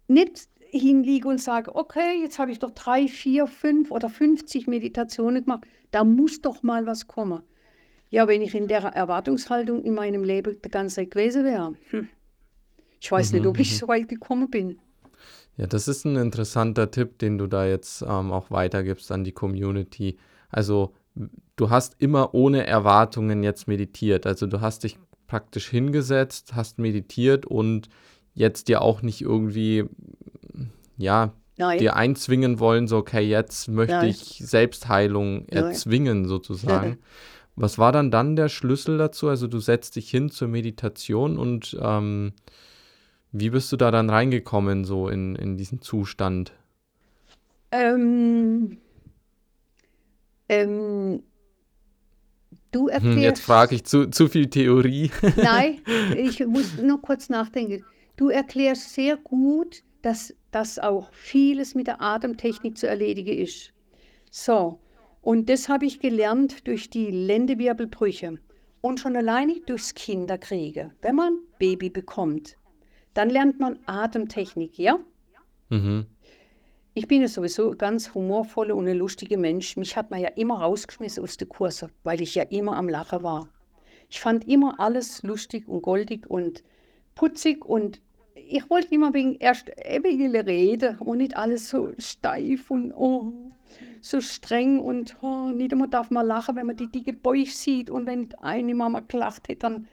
Nicht hinliegen und sagen, okay, jetzt habe ich doch drei, vier, fünf oder 50 Meditationen gemacht. Da muss doch mal was kommen. Ja, wenn ich in der Erwartungshaltung in meinem Leben die ganze Zeit gewesen wäre. Hm. Ich weiß nicht, Mhm, ob ich mhm. so weit gekommen bin. Ja, das ist ein interessanter Tipp, den du da jetzt ähm, auch weitergibst an die Community. Also du hast immer ohne Erwartungen jetzt meditiert. Also du hast dich praktisch hingesetzt, hast meditiert und jetzt dir auch nicht irgendwie, ja, Nein. dir einzwingen wollen, so, okay, jetzt möchte Nein. ich Selbstheilung Nein. erzwingen sozusagen. Was war dann dann der Schlüssel dazu? Also du setzt dich hin zur Meditation und ähm, wie bist du da dann reingekommen, so in, in diesen Zustand? Ähm, ähm, du Hm, erklärst. jetzt frage ich zu, zu viel Theorie. Nein, ich muss nur kurz nachdenken. Du erklärst sehr gut, dass das auch vieles mit der Atemtechnik zu erledigen ist. So, und das habe ich gelernt durch die Lendenwirbelbrüche und schon alleine durchs Kinderkriege. Wenn man Baby bekommt, dann lernt man Atemtechnik, ja? Mhm. Ich bin ja sowieso ganz humorvoller und ein lustiger Mensch. Mich hat man ja immer rausgeschmissen aus den Kursen, weil ich ja immer am Lachen war. Ich fand immer alles lustig und goldig und putzig und ich wollte immer wegen erst ewige Rede und nicht alles so steif und oh, so streng und oh, nicht immer darf man lachen, wenn man die dicke Bäuche sieht und wenn eine Mama gelacht hat, dann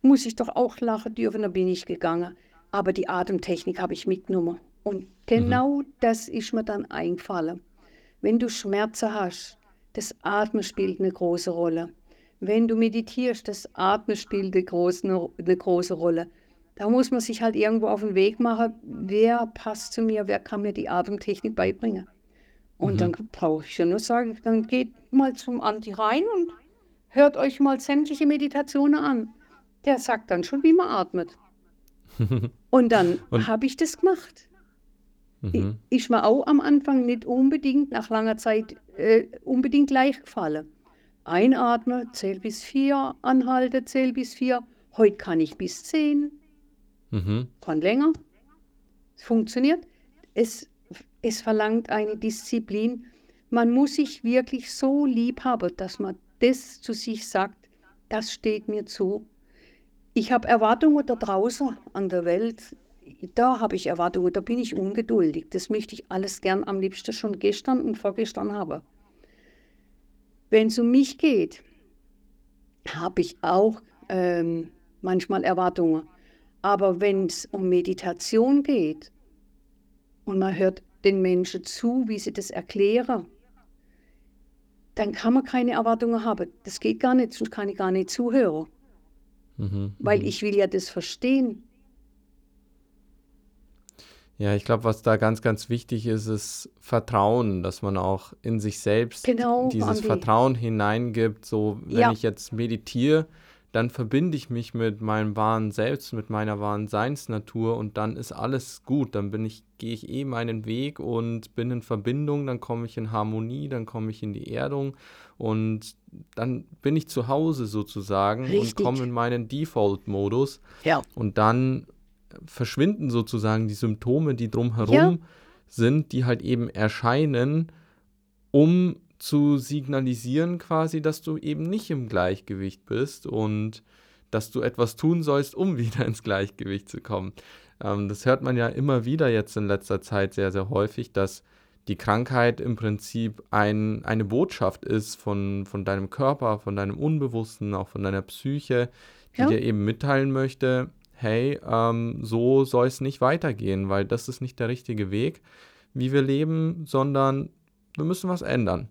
muss ich doch auch lachen dürfen, da bin ich gegangen. Aber die Atemtechnik habe ich mitgenommen. Und genau das ist mir dann eingefallen. Wenn du Schmerzen hast, das Atmen spielt eine große Rolle. Wenn du meditierst, das Atmen spielt eine große, eine große Rolle. Da muss man sich halt irgendwo auf den Weg machen, wer passt zu mir, wer kann mir die Atemtechnik beibringen. Und dann brauche ich ja nur sagen, dann geht mal zum Anti rein und hört euch mal sämtliche Meditationen an. Der sagt dann schon, wie man atmet. Und dann habe ich das gemacht. Mhm. Ist mir auch am Anfang nicht unbedingt nach langer Zeit äh, unbedingt leicht gefallen. Einatmen, zähl bis vier, anhalte, zähl bis vier. Heute kann ich bis zehn, Mhm. kann länger. Es funktioniert. Es, es verlangt eine Disziplin. Man muss sich wirklich so lieb haben, dass man das zu sich sagt, das steht mir zu. Ich habe Erwartungen da draußen an der Welt. Da habe ich Erwartungen, da bin ich ungeduldig. Das möchte ich alles gern am liebsten schon gestern und vorgestern haben. Wenn es um mich geht, habe ich auch ähm, manchmal Erwartungen. Aber wenn es um Meditation geht und man hört den Menschen zu, wie sie das erklären, dann kann man keine Erwartungen haben. Das geht gar nicht, sonst kann ich gar nicht zuhören, Mhm. weil mhm. ich will ja das verstehen. Ja, ich glaube, was da ganz, ganz wichtig ist, ist Vertrauen, dass man auch in sich selbst Genau, dieses Andi. Vertrauen hineingibt. So, wenn Ja. ich jetzt meditiere, dann verbinde ich mich mit meinem wahren Selbst, mit meiner wahren Seinsnatur und dann ist alles gut. Dann bin ich, gehe ich eh meinen Weg und bin in Verbindung, dann komme ich in Harmonie, dann komme ich in die Erdung und dann bin ich zu Hause sozusagen und Richtig. komme in meinen Default-Modus. Ja. Und dann verschwinden sozusagen die Symptome, die drumherum Ja. sind, die halt eben erscheinen, um zu signalisieren quasi, dass du eben nicht im Gleichgewicht bist und dass du etwas tun sollst, um wieder ins Gleichgewicht zu kommen. Ähm, das hört man ja immer wieder jetzt in letzter Zeit sehr, sehr häufig, dass die Krankheit im Prinzip ein, eine Botschaft ist von, von deinem Körper, von deinem Unbewussten, auch von deiner Psyche, die ja. dir eben mitteilen möchte, hey, ähm, so soll es nicht weitergehen, weil das ist nicht der richtige Weg, wie wir leben, sondern wir müssen was ändern.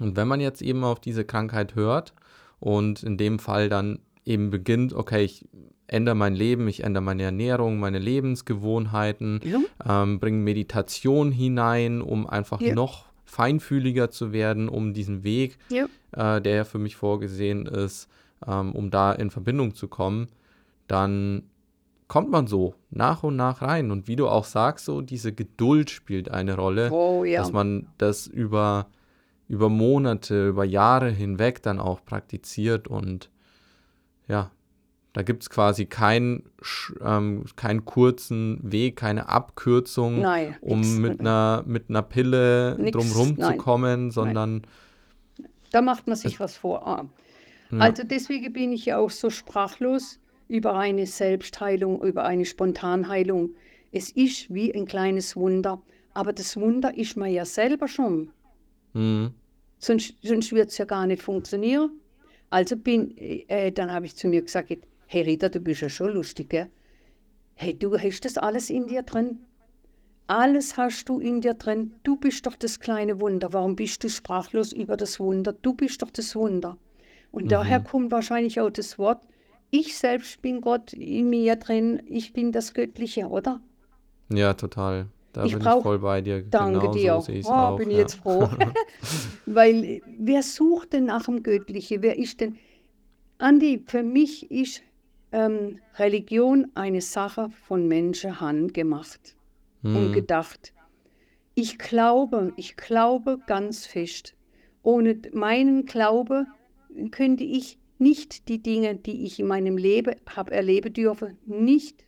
Und wenn man jetzt eben auf diese Krankheit hört und in dem Fall dann eben beginnt, okay, ich ändere mein Leben, ich ändere meine Ernährung, meine Lebensgewohnheiten, ja. ähm, bringe Meditation hinein, um einfach ja. noch feinfühliger zu werden, um diesen Weg, ja. äh, der ja für mich vorgesehen ist, ähm, um da in Verbindung zu kommen, dann kommt man so nach und nach rein. Und wie du auch sagst, so diese Geduld spielt eine Rolle, oh, dass man das über, über Monate, über Jahre hinweg dann auch praktiziert und ja, da gibt es quasi keinen ähm, keinen kurzen Weg, keine Abkürzung, nein, um mit einer, mit einer Pille nix, drumherum nein, zu kommen, sondern. Nein. Da macht man sich was vor. Ah. Ja. Also deswegen bin ich ja auch so sprachlos über eine Selbstheilung, über eine Spontanheilung. Es ist wie ein kleines Wunder, aber das Wunder ist man ja selber schon. Mhm. Sonst, sonst wird es ja gar nicht funktionieren. Also bin, äh, dann habe ich zu mir gesagt, hey Rita, du bist ja schon lustig, gell? Hey, du hast das alles in dir drin. Alles hast du in dir drin. Du bist doch das kleine Wunder. Warum bist du sprachlos über das Wunder? Du bist doch das Wunder. Und mhm. daher kommt wahrscheinlich auch das Wort, ich selbst bin Gott in mir drin, ich bin das Göttliche, oder? Ja, total. Da ich bin brauch, ich voll bei dir. Danke genau dir. So oh, auch, bin ja. jetzt froh. Weil wer sucht denn nach dem Göttlichen? Wer ist denn? Andi, für mich ist ähm, Religion eine Sache von Menschenhand gemacht hm. und gedacht. Ich glaube, ich glaube ganz fest. Ohne meinen Glaube könnte ich nicht die Dinge, die ich in meinem Leben habe erleben dürfen, nicht.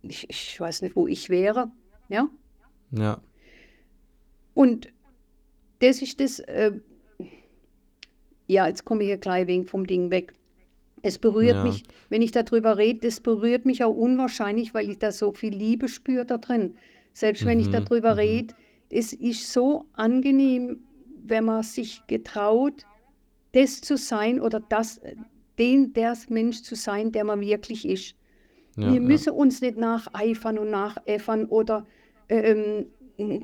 Ich, ich weiß nicht, wo ich wäre. Ja? Ja. Und das ist das, äh, ja, jetzt komme ich hier gleich wegen vom Ding weg. Es berührt ja. mich, wenn ich darüber rede, das berührt mich auch unwahrscheinlich, weil ich da so viel Liebe spüre da drin. Selbst wenn ich mhm, darüber mhm. rede, es ist so angenehm, wenn man sich getraut, das zu sein oder das, den, der Mensch zu sein, der man wirklich ist. Ja, Wir müssen uns nicht nacheifern und nachäffern oder ähm,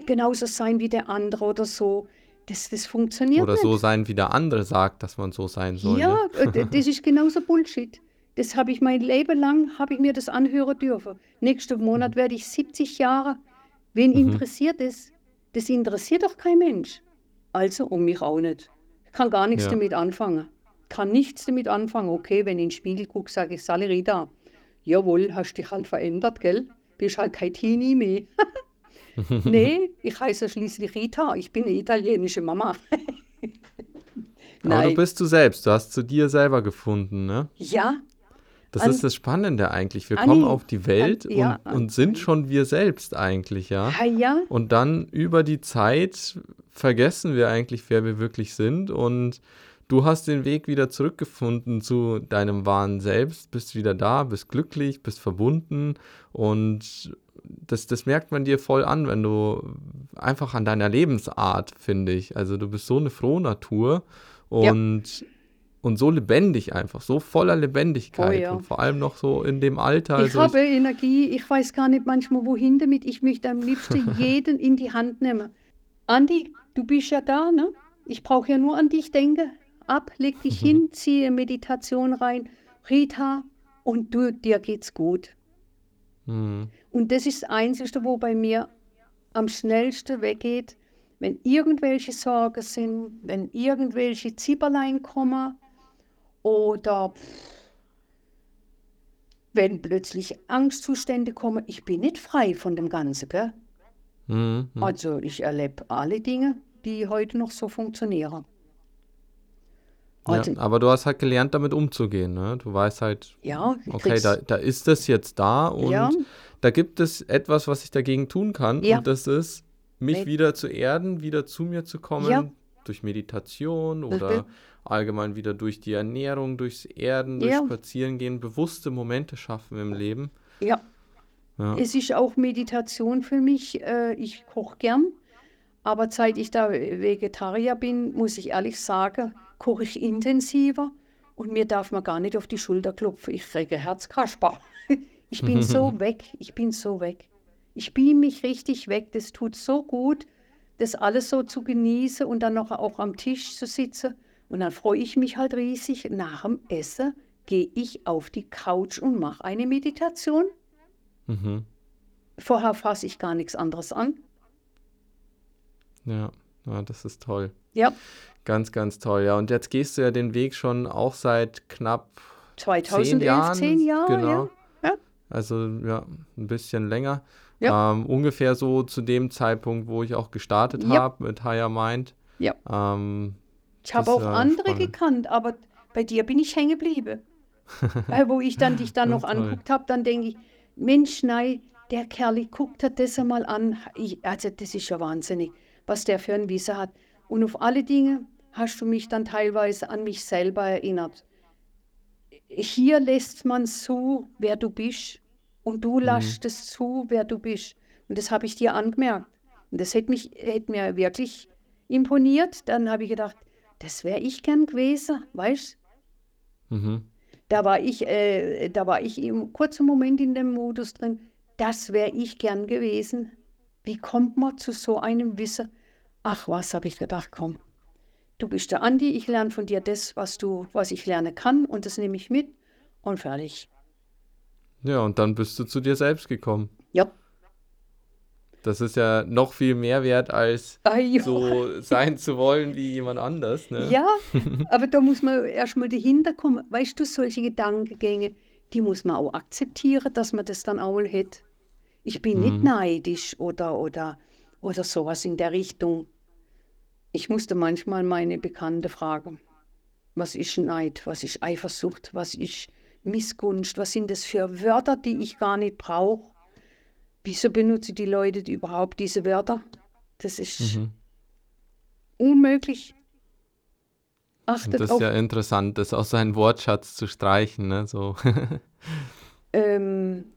genauso sein wie der andere oder so. Das, das funktioniert Oder nicht. so sein, wie der andere sagt, dass man so sein soll. Ja? Äh, das ist genauso Bullshit. Das habe ich mein Leben lang, habe ich mir das anhören dürfen. Nächsten Monat werde ich 70 Jahre. Wen mhm. interessiert das? Das interessiert doch kein Mensch. Also um mich auch nicht. Ich kann gar nichts ja. damit anfangen. Kann nichts damit anfangen. Okay, wenn ich in den Spiegel gucke, sage ich, Sally da. Jawohl, hast dich halt verändert, gell? Bist halt kein Teenie mehr. nee, ich heiße schließlich Rita. Ich bin eine italienische Mama. Aber du bist du selbst. Du hast zu dir selber gefunden, ne? Ja. Das an, ist das Spannende eigentlich. Wir Anni, kommen auf die Welt an, ja, und, und, sind schon wir selbst eigentlich, ja? ja. Und dann über die Zeit vergessen wir eigentlich, wer wir wirklich sind. Und du hast den Weg wieder zurückgefunden zu deinem wahren Selbst, bist wieder da, bist glücklich, bist verbunden und das, das merkt man dir voll an, wenn du einfach an deiner Lebensart, finde ich. Also du bist so eine frohe Natur und, ja. und so lebendig einfach, so voller Lebendigkeit. Oh, ja. Und vor allem noch so in dem Alter. Ich also habe ich, Energie, ich weiß gar nicht manchmal wohin damit. Ich möchte am liebsten jeden in die Hand nehmen. Andi, du bist ja da, ne? Ich brauche ja nur an dich denken. Ab, leg dich mhm. hin, ziehe Meditation rein. Rita, und du, dir geht's gut. Mhm. Und das ist das Einzige, wo bei mir am schnellsten weggeht, wenn irgendwelche Sorgen sind, wenn irgendwelche Zipperlein kommen oder wenn plötzlich Angstzustände kommen. Ich bin nicht frei von dem Ganzen. Gell? Mhm. Also ich erlebe alle Dinge, die heute noch so funktionieren. Ja, aber du hast halt gelernt, damit umzugehen. Ne? Du weißt halt, ja, okay, da, da ist das jetzt da und ja. da gibt es etwas, was ich dagegen tun kann. Und das ist, mich Mit. wieder zu erden, wieder zu mir zu kommen, durch Meditation oder allgemein wieder durch die Ernährung, durchs Erden, durch. Spazierengehen bewusste Momente schaffen im Leben. Ja, Ja. es ist auch Meditation für mich. Äh, ich koche gern, aber seit ich da Vegetarier bin, muss ich ehrlich sagen, koche ich intensiver und mir darf man gar nicht auf die Schulter klopfen. Ich kriege Herzkasper. Ich bin so weg, ich bin so weg. Ich beam mich richtig weg. Das tut so gut, das alles so zu genießen und dann noch auch am Tisch zu sitzen. Und dann freue ich mich halt riesig. Nach dem Essen gehe ich auf die Couch und mache eine Meditation. Mhm. Vorher fasse ich gar nichts anderes an. Ja. ja, das ist toll. Ja, Ganz, ganz toll. Ja, und jetzt gehst du ja den Weg schon auch seit knapp 2011, zehn Jahren. zehn Jahre, Genau. ja. Ja. Also ja, ein bisschen länger. Ja. Ähm, ungefähr so zu dem Zeitpunkt, wo ich auch gestartet Ja. habe mit Higher Mind. Ja. Ähm, Ich habe auch andere spannend. gekannt, aber bei dir bin ich hängen geblieben. Weil wo ich dann dich dann noch anguckt habe, dann denke ich, Mensch, nein, der Kerl, guckt hat das einmal an. Ich, also das ist ja wahnsinnig, was der für ein Wissen hat. Und auf alle Dinge hast du mich dann teilweise an mich selber erinnert. Hier lässt man zu, wer du bist, und du lässt es zu, wer du bist. Und das habe ich dir angemerkt. Und das hätte mich, hätte mir wirklich imponiert. Dann habe ich gedacht, das wäre ich gern gewesen, weißt mhm. Da war ich, äh, da war ich im kurzen Moment in dem Modus drin, das wäre ich gern gewesen. Wie kommt man zu so einem Wissen? Ach was, habe ich gedacht, komm. Du bist der Andi, ich lerne von dir das, was du, was ich lernen kann, und das nehme ich mit und fertig. Ja, und dann bist du zu dir selbst gekommen. Ja. Das ist ja noch viel mehr wert, als Ah, ja. so sein zu wollen wie jemand anders. Ne? Ja, aber da muss man erstmal dahinter kommen. Weißt du, solche Gedankengänge, die muss man auch akzeptieren, dass man das dann auch hat. Ich bin nicht Mhm. neidisch oder, oder, oder sowas in der Richtung. Ich musste manchmal meine Bekannte fragen, was ist Neid, was ist Eifersucht, was ist Missgunst, was sind das für Wörter, die ich gar nicht brauche? Wieso benutzen die Leute die überhaupt diese Wörter? Das ist Mhm. unmöglich. Und Achtet das ist auf ja interessant, das aus seinem Wortschatz zu streichen. Ne? So. Ähm,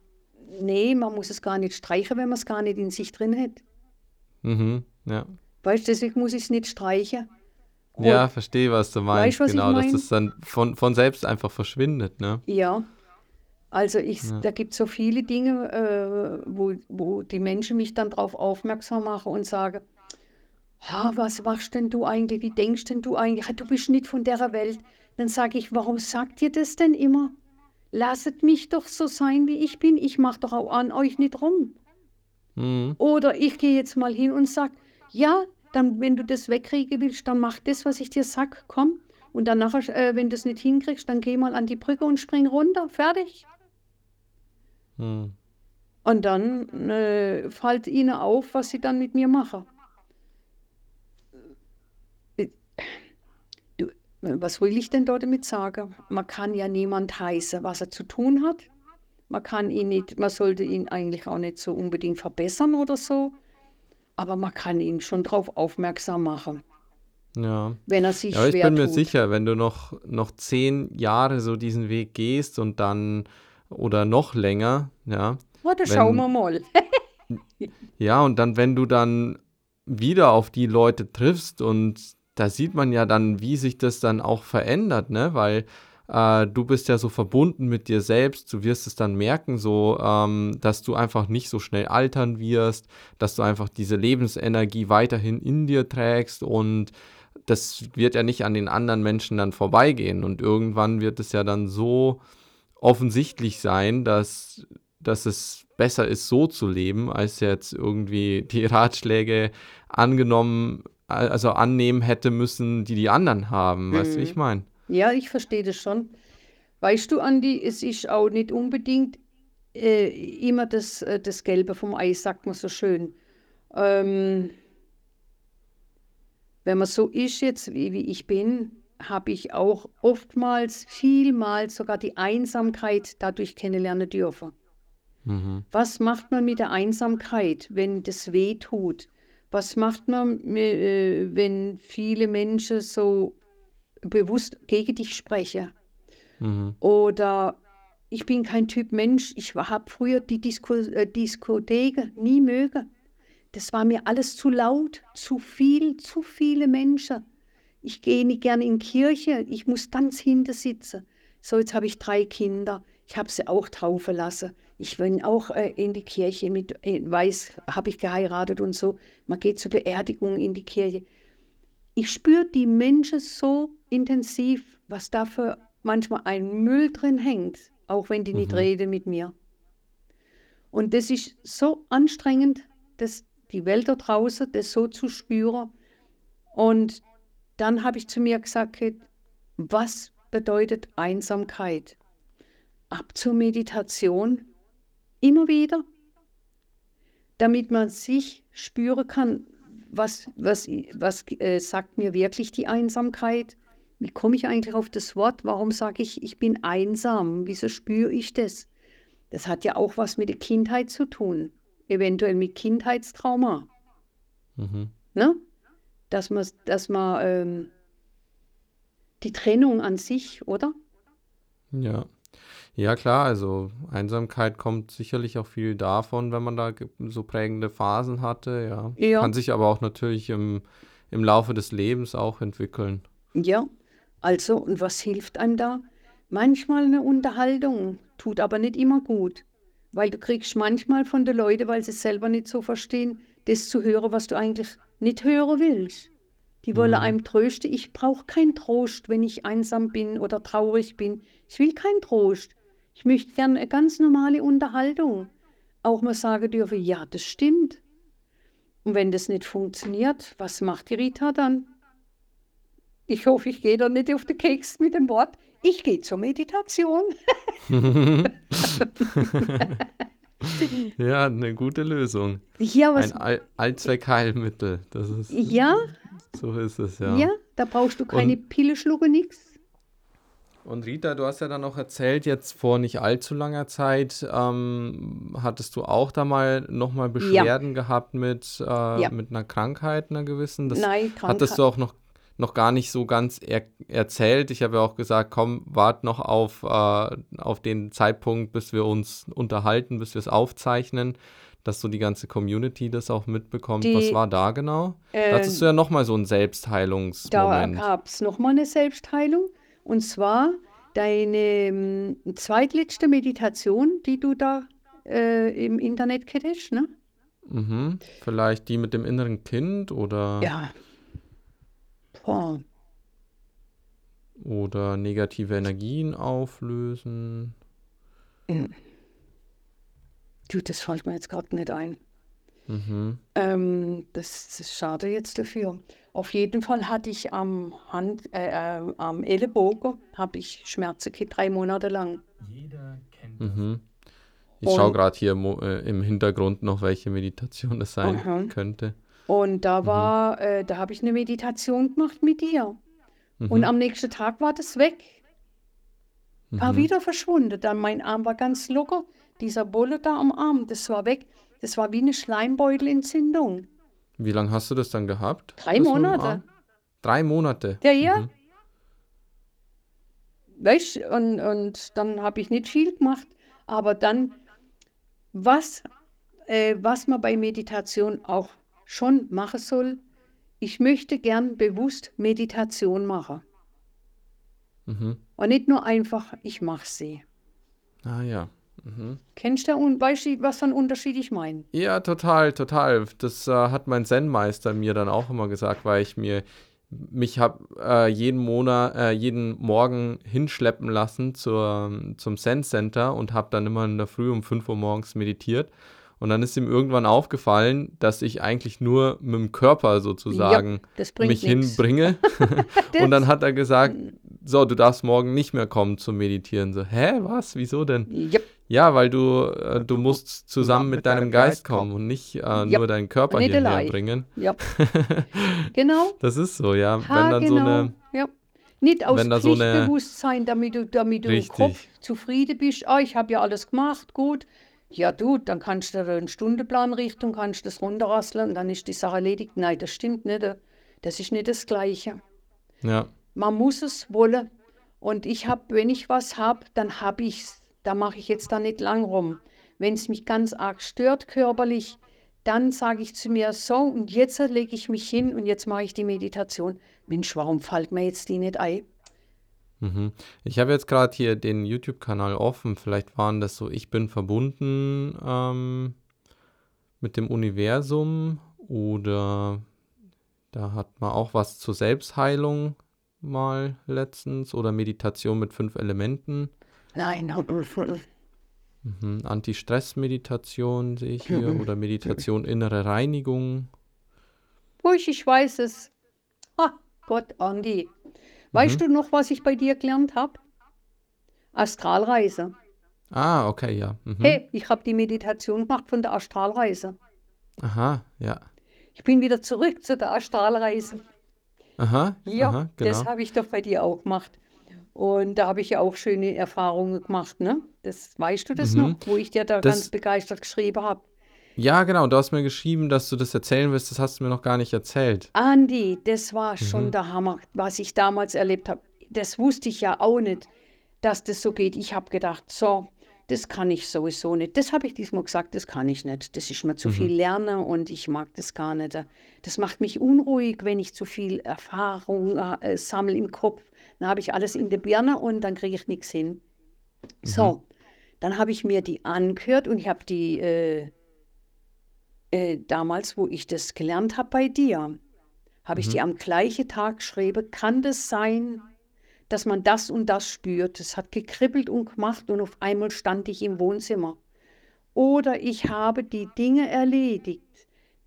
nee, man muss es gar nicht streichen, wenn man es gar nicht in sich drin hat. mhm. Ja. Weißt du, deswegen muss ich es nicht streichen. ja, verstehe, was du meinst. Weißt, was ich genau, dass mein? das dann von, von selbst einfach verschwindet. Ne? Ja. Also ich, Ja. da gibt es so viele Dinge, äh, wo, wo die Menschen mich dann darauf aufmerksam machen und sagen, ha, was machst denn du eigentlich, wie denkst denn du eigentlich, du bist nicht von der Welt. Dann sage ich, warum sagt ihr das denn immer? Lasset mich doch so sein, wie ich bin. Ich mache doch auch an euch nicht rum. Mhm. Oder ich gehe jetzt mal hin und sage, ja, dann, wenn du das wegkriegen willst, dann mach das, was ich dir sag, komm. Und dann nachher, äh, wenn du es nicht hinkriegst, dann geh mal an die Brücke und spring runter, fertig. Mhm. Und dann äh, fällt ihnen auf, was sie dann mit mir machen. Äh, Du, was will ich denn dort damit sagen? Man kann ja niemand heißen, was er zu tun hat. Man kann ihn nicht, man sollte ihn eigentlich auch nicht so unbedingt verbessern oder so. Aber man kann ihn schon darauf aufmerksam machen, Ja. wenn er sich Ja, aber ich bin mir tut. sicher, wenn du noch, noch zehn Jahre so diesen Weg gehst und dann oder noch länger, ja, Warte, wenn- schauen wir mal. ja, und dann, wenn du dann wieder auf die Leute triffst und da sieht man ja dann, wie sich das dann auch verändert, ne? Weil äh, du bist ja so verbunden mit dir selbst, du wirst es dann merken, so, ähm, dass du einfach nicht so schnell altern wirst, dass du einfach diese Lebensenergie weiterhin in dir trägst und das wird ja nicht an den anderen Menschen dann vorbeigehen und irgendwann wird es ja dann so offensichtlich sein, dass, dass es besser ist, so zu leben, als jetzt irgendwie die Ratschläge angenommen, also annehmen hätte müssen, die die anderen haben. Weißt du, wie ich meine? Ja, ich verstehe das schon. Weißt du, Andi, es ist auch nicht unbedingt äh, immer das, äh, das Gelbe vom Ei, sagt man so schön. Ähm, wenn man so ist jetzt, wie, wie ich bin, habe ich auch oftmals, vielmals sogar die Einsamkeit dadurch kennenlernen dürfen. Mhm. Was macht man mit der Einsamkeit, wenn das weh tut? Was macht man, äh, wenn viele Menschen so bewusst gegen dich sprechen? Mhm. Oder ich bin kein Typ Mensch, ich habe früher die Disko, äh, Diskotheken nie mögen. Das war mir alles zu laut, zu viel, zu viele Menschen. Ich gehe nicht gerne in Kirche, ich muss ganz hinten sitzen. So, jetzt habe ich drei Kinder. Ich habe sie auch taufen lassen. Ich bin auch äh, in die Kirche mit, äh, weiß, habe ich geheiratet und so. Man geht zur Beerdigung in die Kirche. Ich spüre die Menschen so intensiv, was da für manchmal ein Müll drin hängt, auch wenn die nicht Mhm. reden mit mir. Und das ist so anstrengend, das, die Welt da draußen, das so zu spüren. Und dann habe ich zu mir gesagt, was bedeutet Einsamkeit? Ab zur Meditation, immer wieder, damit man sich spüren kann, was, was, was äh, sagt mir wirklich die Einsamkeit? Wie komme ich eigentlich auf das Wort? Warum sage ich, ich bin einsam? Wieso spüre ich das? Das hat ja auch was mit der Kindheit zu tun, eventuell mit Kindheitstrauma. Mhm. Ne? Dass man, dass man ähm, die Trennung an sich, oder? Ja. Ja, klar, also Einsamkeit kommt sicherlich auch viel davon, wenn man da ge- so prägende Phasen hatte, ja. Ja. Kann sich aber auch natürlich im, im Laufe des Lebens auch entwickeln. Ja, also, und was hilft einem da? Manchmal eine Unterhaltung, tut aber nicht immer gut. Weil du kriegst manchmal von den Leuten, weil sie es selber nicht so verstehen, das zu hören, was du eigentlich nicht hören willst. Die wollen Mhm. einem trösten. Ich brauche keinen Trost, wenn ich einsam bin oder traurig bin. Ich will keinen Trost. Ich möchte gerne eine ganz normale Unterhaltung. Auch mal sagen dürfen, ja, das stimmt. Und wenn das nicht funktioniert, was macht die Rita dann? Ich hoffe, ich gehe da nicht auf den Keks mit dem Wort. Ich gehe zur Meditation. Ja, eine gute Lösung. Ja, was, Ein All Allzweckheilmittel. Das ist, ja, so ist es, ja, ja. da brauchst du keine Pille schlucken, nix. Und Rita, du hast ja dann noch erzählt, jetzt vor nicht allzu langer Zeit ähm, hattest du auch da mal nochmal Beschwerden gehabt mit, äh, mit einer Krankheit, einer gewissen. Das Nein, hattest Krankheit. du auch noch, noch gar nicht so ganz er erzählt. Ich habe ja auch gesagt, komm, wart noch auf, äh, auf den Zeitpunkt, bis wir uns unterhalten, bis wir es aufzeichnen, dass so die ganze Community das auch mitbekommt. Die- Was war da genau? da Ähm, hattest du ja nochmal so einen Da Selbstheilungsmoment. gab es nochmal eine Selbstheilung. Und zwar deine ähm, zweitletzte Meditation, die du da äh, im Internet kennst, ne? Mhm. Vielleicht die mit dem inneren Kind oder, Ja. Boah. oder negative Energien auflösen. Du, das fällt mir jetzt gerade nicht ein. Mhm. Ähm, das, das ist schade jetzt dafür. Auf jeden Fall hatte ich am Hand, äh, äh, am Ellenbogen habe ich Schmerzen gehabt, drei Monate lang. Jeder kennt das. Mhm. Ich schaue Und- gerade hier äh, im Hintergrund noch, welche Meditation das sein Aha. könnte. Und da war, äh, da habe ich eine Meditation gemacht mit dir. Und Mhm. am nächsten Tag war das weg. War Mhm. wieder verschwunden. Dann mein Arm war ganz locker. Dieser Bulle da am Arm, das war weg. Das war wie eine Schleimbeutelentzündung. Wie lange hast du das dann gehabt? Drei Monate. Drei Monate. Ja, ja. Mhm. Weißt und, und dann habe ich nicht viel gemacht. Aber dann, was, äh, was man bei Meditation auch schon machen soll, ich möchte gern bewusst Meditation machen. Mhm. Und nicht nur einfach, ich mache sie. Ah ja. Mhm. Kennst du weißt du, was für einen Unterschied ich meine? Ja, total, total. Das äh, hat mein Zen-Meister mir dann auch immer gesagt, weil ich mir mich habe äh, jeden Monat, äh, jeden Morgen hinschleppen lassen zur, zum Zen Center und habe dann immer in der Früh um 5 Uhr morgens meditiert. Und dann ist ihm irgendwann aufgefallen, dass ich eigentlich nur mit dem Körper sozusagen bringt mich nix. hinbringe. und dann hat er gesagt, so, du darfst morgen nicht mehr kommen zum Meditieren. So, hä, was? Wieso denn? Yep. Ja, weil du, äh, du musst zusammen mit deinem Geist kommen und nicht äh, nur deinen Körper hierher bringen. Ja. genau. Das ist so, ja. Ha, Wenn dann genau. so eine, ja. Nicht aus da so Pflichtbewusstsein, damit du, damit du im. Kopf zufrieden bist. Ah, ich habe ja alles gemacht, gut. Ja, du, dann kannst du einen Stundenplan richten, kannst das runterrasseln und dann ist die Sache erledigt. Nein, das stimmt nicht. Das ist nicht das Gleiche. Ja. Man muss es wollen. Und ich habe, wenn ich was habe, dann habe ich es. Da mache ich jetzt da nicht lang rum. Wenn es mich ganz arg stört körperlich, dann sage ich zu mir, so, und jetzt lege ich mich hin und jetzt mache ich die Meditation. Mensch, warum fällt mir jetzt die nicht ein? Mhm. Ich habe jetzt gerade hier den YouTube-Kanal offen. Vielleicht waren das so, ich bin verbunden ähm, mit dem Universum oder da hat man auch was zur Selbstheilung mal letztens oder Meditation mit fünf Elementen. Nein, Mhm. Anti-Stress-Meditation sehe ich hier oder Meditation innere Reinigung. Ruhig, ich weiß es. Ah, Gott, Andi. Weißt Mhm. du noch, was ich bei dir gelernt habe? Astralreise. Ah, okay, ja. Mhm. Hey, ich habe die Meditation gemacht von der Astralreise. Aha, ja. Ich bin wieder zurück zu der Astralreise. Aha, Ja, aha, das genau. habe ich doch bei dir auch gemacht. Und da habe ich ja auch schöne Erfahrungen gemacht, ne? Das weißt du das Mhm. noch, wo ich dir da Das- ganz begeistert geschrieben habe. Ja, genau. Du hast mir geschrieben, dass du das erzählen willst. Das hast du mir noch gar nicht erzählt. Andi, das war schon Mhm. der Hammer, was ich damals erlebt habe. Das wusste ich ja auch nicht, dass das so geht. Ich habe gedacht, so, das kann ich sowieso nicht. Das habe ich diesmal gesagt, das kann ich nicht. Das ist mir zu viel Lernen und ich mag das gar nicht. Das macht mich unruhig, wenn ich zu viel Erfahrung äh, sammle im Kopf. Dann habe ich alles in der Birne und dann kriege ich nichts hin. So, dann habe ich mir die angehört und ich habe die äh, äh, damals, wo ich das gelernt habe bei dir, habe ich die am gleichen Tag geschrieben, kann das sein, dass man das und das spürt? Es hat gekribbelt und gemacht und auf einmal stand ich im Wohnzimmer. Oder ich habe die Dinge erledigt,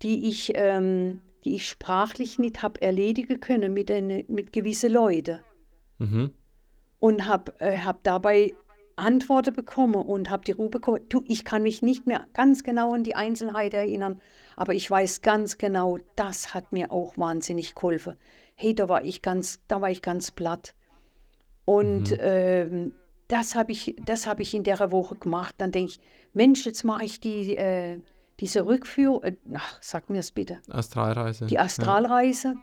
die ich, ähm, die ich sprachlich nicht habe erledigen können mit, eine, mit gewissen Leuten. Mhm. Und habe äh, hab dabei Antworten bekommen und habe die Ruhe bekommen. Du, ich kann mich nicht mehr ganz genau an die Einzelheiten erinnern, aber ich weiß ganz genau, das hat mir auch wahnsinnig geholfen. Hey, da war ich ganz, da war ich ganz platt. Und ähm, das habe ich, das habe ich in der Woche gemacht. Dann denke ich, Mensch, jetzt mache ich die, äh, diese Rückführung, äh, ach, sag mir es bitte, Astralreise. die Astralreise.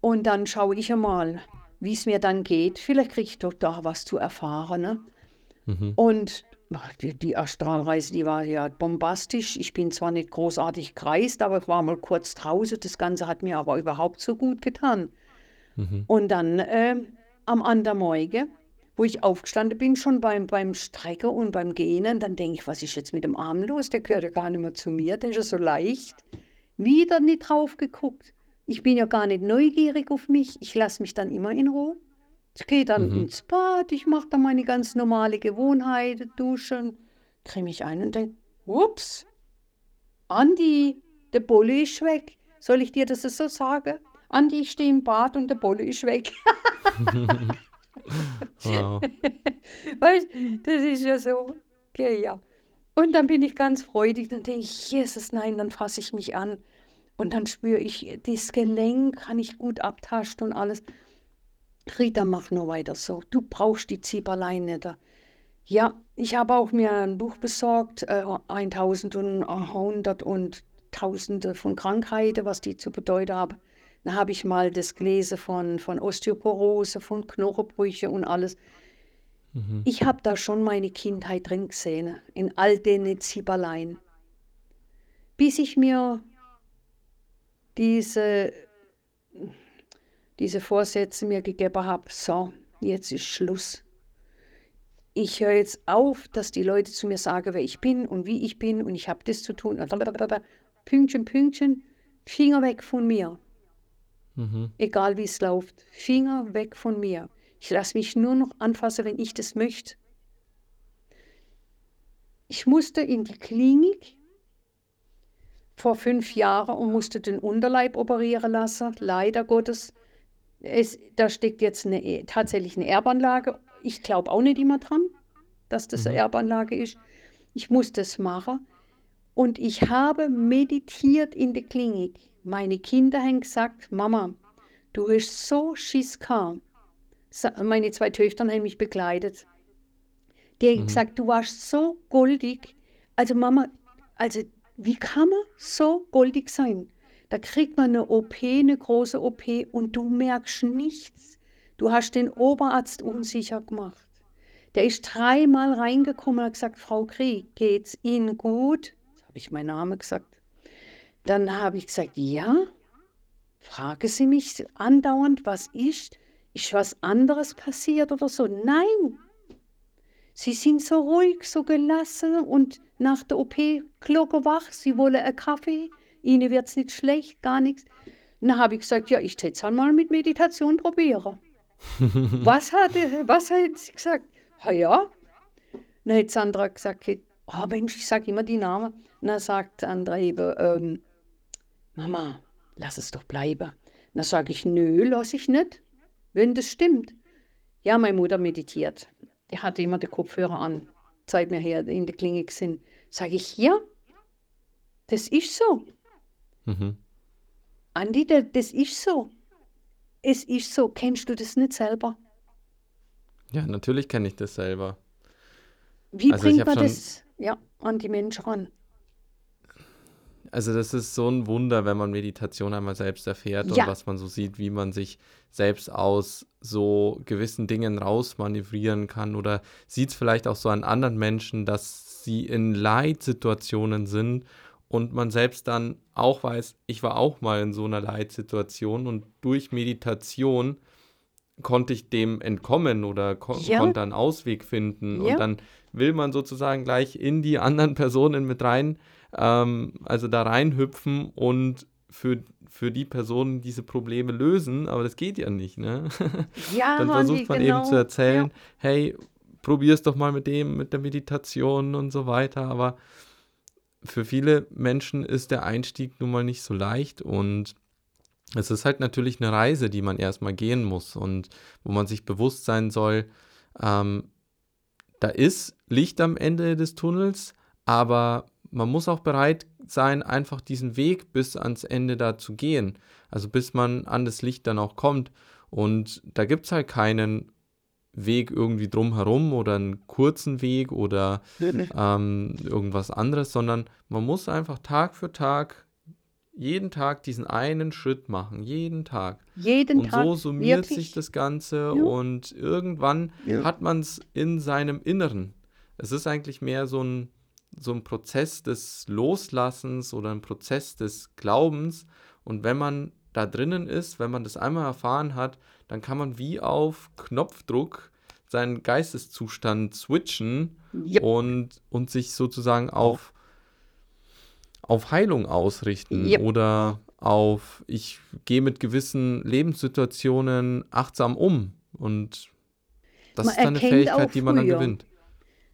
Und dann schaue ich einmal, wie es mir dann geht. Vielleicht kriege ich doch da was zu erfahren. Ne? Mhm. Und die, die Astralreise, die war ja bombastisch. Ich bin zwar nicht großartig gereist, aber ich war mal kurz draußen. Das Ganze hat mir aber überhaupt so gut getan. Mhm. Und dann ähm, am anderen Morgen, wo ich aufgestanden bin, schon beim, beim Strecken und beim Gehen, dann denke ich, was ist jetzt mit dem Arm los? Der gehört ja gar nicht mehr zu mir, der ist ja so leicht. Wieder nicht drauf geguckt. Ich bin ja gar nicht neugierig auf mich. Ich lasse mich dann immer in Ruhe. Ich gehe dann Mhm. ins Bad, ich mache dann meine ganz normale Gewohnheit, duschen, creme mich ein und denke, ups, Andi, der Bolle ist weg. Soll ich dir das so sagen? Andi, ich stehe im Bad und der Bolle ist weg. Wow. Weißt, das ist ja so. Okay, ja. Und dann bin ich ganz freudig, dann denke ich, Jesus, nein, dann fasse ich mich an. Und dann spüre ich, das Gelenk kann ich gut abtasten und alles. Rita, mach nur weiter so. Du brauchst die Zieperlein nicht. Ja, ich habe auch mir ein Buch besorgt, äh, 1100 und Tausende von Krankheiten, was die zu bedeuten haben. Dann habe ich mal das gelesen von, von Osteoporose, von Knochenbrüche und alles. Mhm. Ich habe da schon meine Kindheit drin gesehen, in all den Zieperlein. Bis ich mir diese, diese Vorsätze mir gegeben habe, so, jetzt ist Schluss. Ich höre jetzt auf, dass die Leute zu mir sagen, wer ich bin und wie ich bin und ich habe das zu tun. Pünktchen, Pünktchen, Finger weg von mir. Mhm. Egal wie es läuft, Finger weg von mir. Ich lasse mich nur noch anfassen, wenn ich das möchte. Ich musste in die Klinik vor fünf Jahren und musste den Unterleib operieren lassen. Leider Gottes. Es, da steckt jetzt eine, tatsächlich eine Erbanlage. Ich glaube auch nicht immer dran, dass das eine Mhm. Erbanlage ist. Ich musste es machen. Und ich habe meditiert in der Klinik. Meine Kinder haben gesagt, Mama, du hast so Schiss gehabt. Meine zwei Töchter haben mich begleitet. Die haben Mhm. gesagt, du warst so goldig, Also Mama, also wie kann man so goldig sein? Da kriegt man eine OP, eine große OP und du merkst nichts. Du hast den Oberarzt unsicher gemacht. Der ist dreimal reingekommen und hat gesagt, Frau Krieg, geht's Ihnen gut? Habe ich meinen Namen gesagt. Dann habe ich gesagt, ja. Frage Sie mich andauernd, was ist? Ist was anderes passiert oder so? Nein. Sie sind so ruhig, so gelassen und nach der OP wach. Sie wollen einen Kaffee. Ihnen wird es nicht schlecht, gar nichts. Dann habe ich gesagt, ja, ich hätte es mal mit Meditation probieren. was, hat, was hat sie gesagt? Ha ja. Dann hat Sandra gesagt, oh Mensch, ich sage immer die Namen. Dann sagt Sandra eben, ähm, Mama, lass es doch bleiben. Dann sage ich, nö, lass ich nicht, wenn das stimmt. Ja, meine Mutter meditiert. Die hatte immer die Kopfhörer an, seit wir hier in der Klinik sind. Sage ich, ja, das ist so. Mhm. Andi, das ist so. Es ist so. Kennst du das nicht selber? Ja, natürlich kenne ich das selber. Wie also bringt man das ja, an die Menschen ran? Also das ist so ein Wunder, wenn man Meditation einmal selbst erfährt ja. und was man so sieht, wie man sich selbst aus so gewissen Dingen rausmanövrieren kann oder sieht es vielleicht auch so an anderen Menschen, dass sie in Leitsituationen sind und man selbst dann auch weiß, ich war auch mal in so einer Leitsituation und durch Meditation konnte ich dem entkommen oder ko ja. konnte einen Ausweg finden ja. und dann will man sozusagen gleich in die anderen Personen mit rein, ähm, also da reinhüpfen und für, für die Personen diese Probleme lösen, aber das geht ja nicht, ne? Ja, dann versucht man genau. eben zu erzählen, ja. hey, probier's doch mal mit dem, mit der Meditation und so weiter, aber für viele Menschen ist der Einstieg nun mal nicht so leicht und es ist halt natürlich eine Reise, die man erstmal gehen muss und wo man sich bewusst sein soll, ähm, da ist Licht am Ende des Tunnels, aber man muss auch bereit sein, einfach diesen Weg bis ans Ende da zu gehen. Also bis man an das Licht dann auch kommt. Und da gibt es halt keinen Weg irgendwie drumherum oder einen kurzen Weg oder ähm, irgendwas anderes, sondern man muss einfach Tag für Tag, jeden Tag diesen einen Schritt machen, jeden Tag. Jeden und Tag. so summiert wirklich? sich das Ganze ja. und irgendwann ja. hat man es in seinem Inneren. Es ist eigentlich mehr so ein, so ein Prozess des Loslassens oder ein Prozess des Glaubens. Und wenn man da drinnen ist, wenn man das einmal erfahren hat, dann kann man wie auf Knopfdruck seinen Geisteszustand switchen yep. und, und sich sozusagen auf, auf Heilung ausrichten yep. oder auf, ich gehe mit gewissen Lebenssituationen achtsam um. Und das man ist dann eine Fähigkeit, die man dann gewinnt.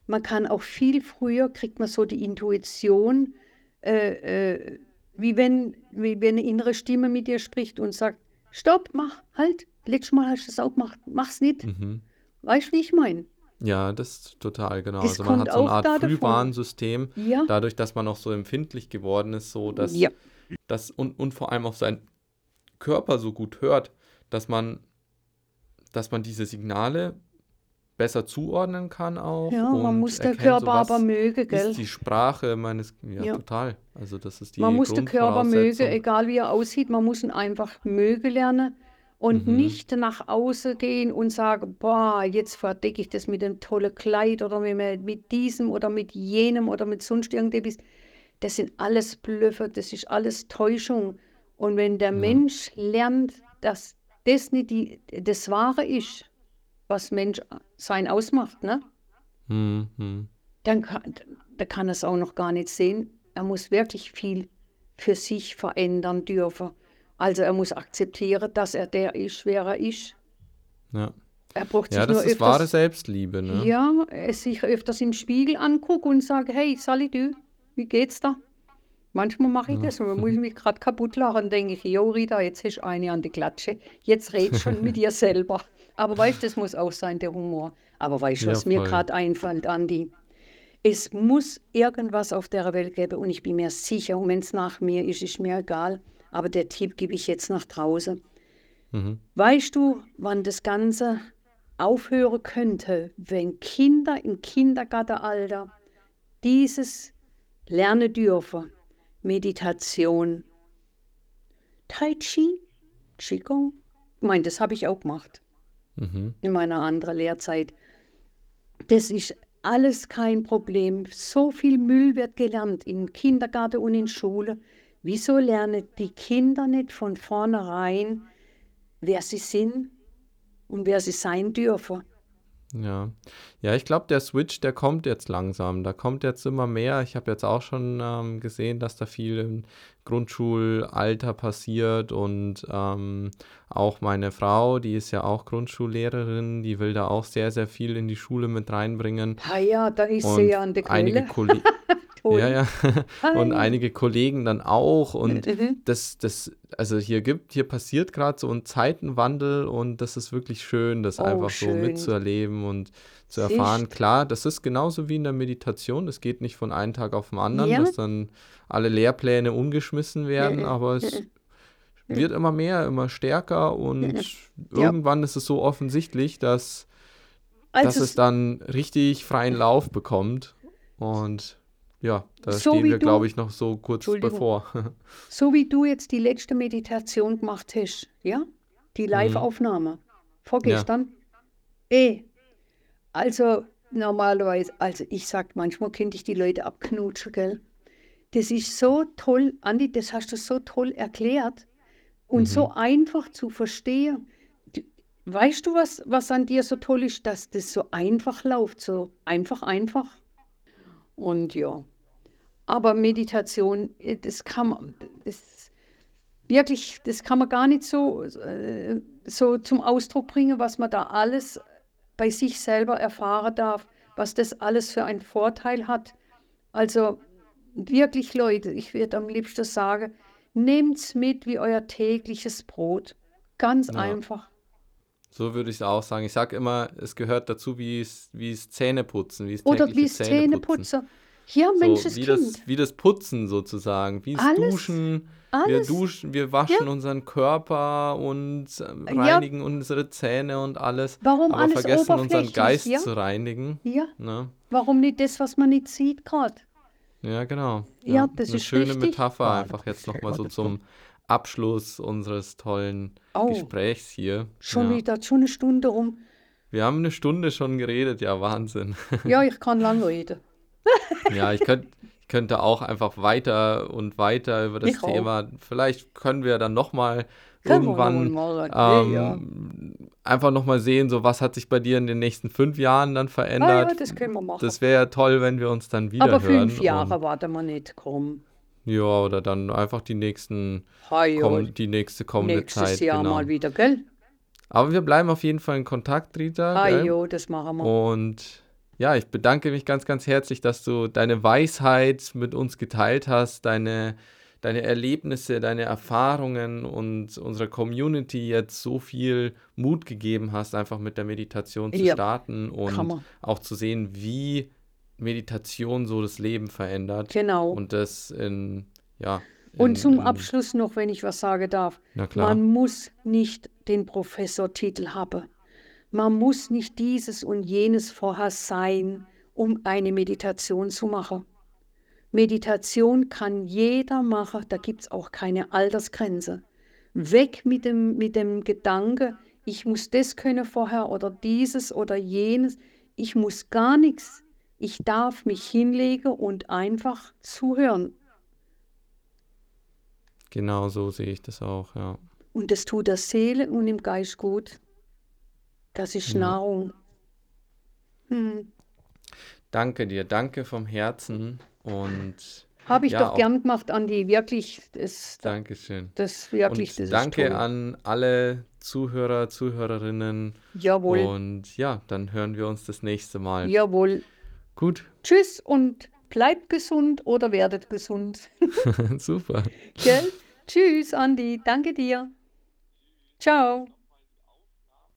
Man kann auch viel früher, kriegt man so die Intuition, äh, äh, wie, wenn, wie wenn eine innere Stimme mit dir spricht und sagt, stopp, mach, halt, letztes Mal hast du es auch gemacht, mach's nicht. Mhm. Weißt du, wie ich meine? Ja, das ist total genau. Das also man hat so eine Art Frühwarnsystem, ja. dadurch, dass man auch so empfindlich geworden ist, so dass ja. das und, und vor allem auch sein Körper so gut hört, dass man, dass man diese Signale besser zuordnen kann auch. Ja, man muss der Körper so, aber mögen, gell? Ist die Sprache meines, ja, ja, total. Also das ist die Man muss den Körper mögen, egal wie er aussieht, man muss ihn einfach mögen lernen und mhm. nicht nach außen gehen und sagen, boah, jetzt verdecke ich das mit einem tollen Kleid oder mit, mit diesem oder mit jenem oder mit sonst irgendetwas. Das sind alles Blöffe, das ist alles Täuschung. Und wenn der ja. Mensch lernt, dass das nicht die, das Wahre ist, was Mensch sein ausmacht, ne? Mhm. Dann kann, da kann er es auch noch gar nicht sehen. Er muss wirklich viel für sich verändern dürfen. Also er muss akzeptieren, dass er der ist, wer er ist. Ja. Er braucht ja, sich das nur ist öfters, wahre Selbstliebe, ne? Ja, er sich öfters im Spiegel anguckt und sagt, hey, Sally, du, wie geht's da? Manchmal mache ich ja. das und dann muss ich mich gerade kaputt lachen, denke ich, jo Rita, jetzt hast du eine an die Klatsche, jetzt red schon mit dir selber. Aber weißt du, das muss auch sein, der Humor. Aber weißt du, was ja, mir gerade einfällt, Andi? Es muss irgendwas auf der Welt geben und ich bin mir sicher, und wenn es nach mir ist, ist mir egal, aber der Tipp gebe ich jetzt nach draußen. Mhm. Weißt du, wann das Ganze aufhören könnte, wenn Kinder im Kindergartenalter dieses lernen dürfen. Meditation, Tai Chi, Qigong. Ich meine, das habe ich auch gemacht Mhm. in meiner anderen Lehrzeit. Das ist alles kein Problem. So viel Müll wird gelernt im Kindergarten und in Schule. Wieso lernen die Kinder nicht von vornherein, wer sie sind und wer sie sein dürfen? Ja. Ja, ich glaube, der Switch, der kommt jetzt langsam. Da kommt jetzt immer mehr. Ich habe jetzt auch schon ähm, gesehen, dass da viel im Grundschulalter passiert und ähm, auch meine Frau, die ist ja auch Grundschullehrerin, die will da auch sehr, sehr viel in die Schule mit reinbringen. Ah ja, da ist sie ja an der einige Quelle. Kollegen, Toll. ja, ja, und einige Kollegen dann auch und Mhm. das, das, also hier gibt, hier passiert gerade so ein Zeitenwandel und das ist wirklich schön, das Oh, einfach so schön. mitzuerleben und zu erfahren. Klar, das ist genauso wie in der Meditation. Es geht nicht von einem Tag auf den anderen, Ja. dass dann alle Lehrpläne umgeschmissen werden, aber es wird immer mehr, immer stärker und Ja. irgendwann ist es so offensichtlich, dass, dass Also es dann richtig freien Lauf bekommt. Und ja, da So stehen wir, glaube ich, noch so kurz bevor. So wie du jetzt die letzte Meditation gemacht hast, ja? Die Live-Aufnahme. Vorgestern. Eh. Also normalerweise, also ich sag, manchmal könnte ich die Leute abknutschen, gell? Das ist so toll, Andi, das hast du so toll erklärt und so einfach zu verstehen. Weißt du, was, was an dir so toll ist, dass das so einfach läuft, so einfach, einfach? Und ja. Aber Meditation, äh, das kann man, das wirklich, das kann man gar nicht so, äh, so zum Ausdruck bringen, was man da alles bei sich selber erfahren darf, was das alles für einen Vorteil hat. Also wirklich, Leute, ich würde am liebsten sagen, nehmt's mit wie euer tägliches Brot. Ganz Ja. einfach. So würde ich es auch sagen. Ich sage immer, es gehört dazu, wie es, wie es Zähneputzen, wie es Oder wie es Zähneputzen. Ja, So, Mensch, das wie, Kind. das, wie das Putzen sozusagen, wie es Alles, Duschen. Wir Alles. duschen, wir waschen unseren Körper und Ja. reinigen unsere Zähne und alles. Warum aber alles vergessen unseren Geist ja? zu reinigen. Ja, Ne? warum nicht das, was man nicht sieht gerade? Ja, genau. Ja, das Eine ist schöne richtig. Metapher Oh, einfach jetzt nochmal so zum Abschluss unseres tollen Oh. Gesprächs hier. Schon ja. wieder, schon eine Stunde rum. Wir haben eine Stunde schon geredet, ja, Wahnsinn. Ja, ich kann lang reden. Ja, ich könnt, ich könnte auch einfach weiter und weiter über das Ich auch. Thema. Vielleicht können wir dann nochmal irgendwann noch mal reden. Ja, ähm, einfach nochmal sehen, so was hat sich bei dir in den nächsten fünf Jahren dann Ah, verändert. ja, das können wir machen. Das wäre ja toll, wenn wir uns dann wieder Aber hören. fünf Jahre warten wir nicht, komm. Ja, oder dann einfach die nächsten, ja, komm, die nächste kommende nächstes Zeit. Jahr genau. mal wieder, gell? Aber wir bleiben auf jeden Fall in Kontakt, Rita. Gell? jo, das machen wir. Und ja, ich bedanke mich ganz, ganz herzlich, dass du deine Weisheit mit uns geteilt hast, deine, deine Erlebnisse, deine Erfahrungen und unserer Community jetzt so viel Mut gegeben hast, einfach mit der Meditation zu Ja, starten und auch zu sehen, wie Meditation so das Leben verändert. Genau. Und das in, ja. Und in, zum in, Abschluss noch, wenn ich was sagen darf. Na klar. Man muss nicht den Professortitel haben. Man muss nicht dieses und jenes vorher sein, um eine Meditation zu machen. Meditation kann jeder machen, da gibt es auch keine Altersgrenze. Weg mit dem, mit dem Gedanke, ich muss das können vorher oder dieses oder jenes. Ich muss gar nichts. Ich darf mich hinlegen und einfach zuhören. Genau so sehe ich das auch, ja. Und das tut der Seele und im Geist gut. Das ist Ja. Nahrung. Hm. Danke dir, danke vom Herzen und Habe ich Ja, doch gern gemacht, Andi. Wirklich, das, Dankeschön. das wirklich, Und das danke toll. an alle Zuhörer, Zuhörerinnen. Jawohl, Und ja, dann hören wir uns das nächste Mal. jawohl. Gut, Tschüss und bleibt gesund oder werdet gesund. super. Gell? Tschüss, Andi. Danke dir. Ciao.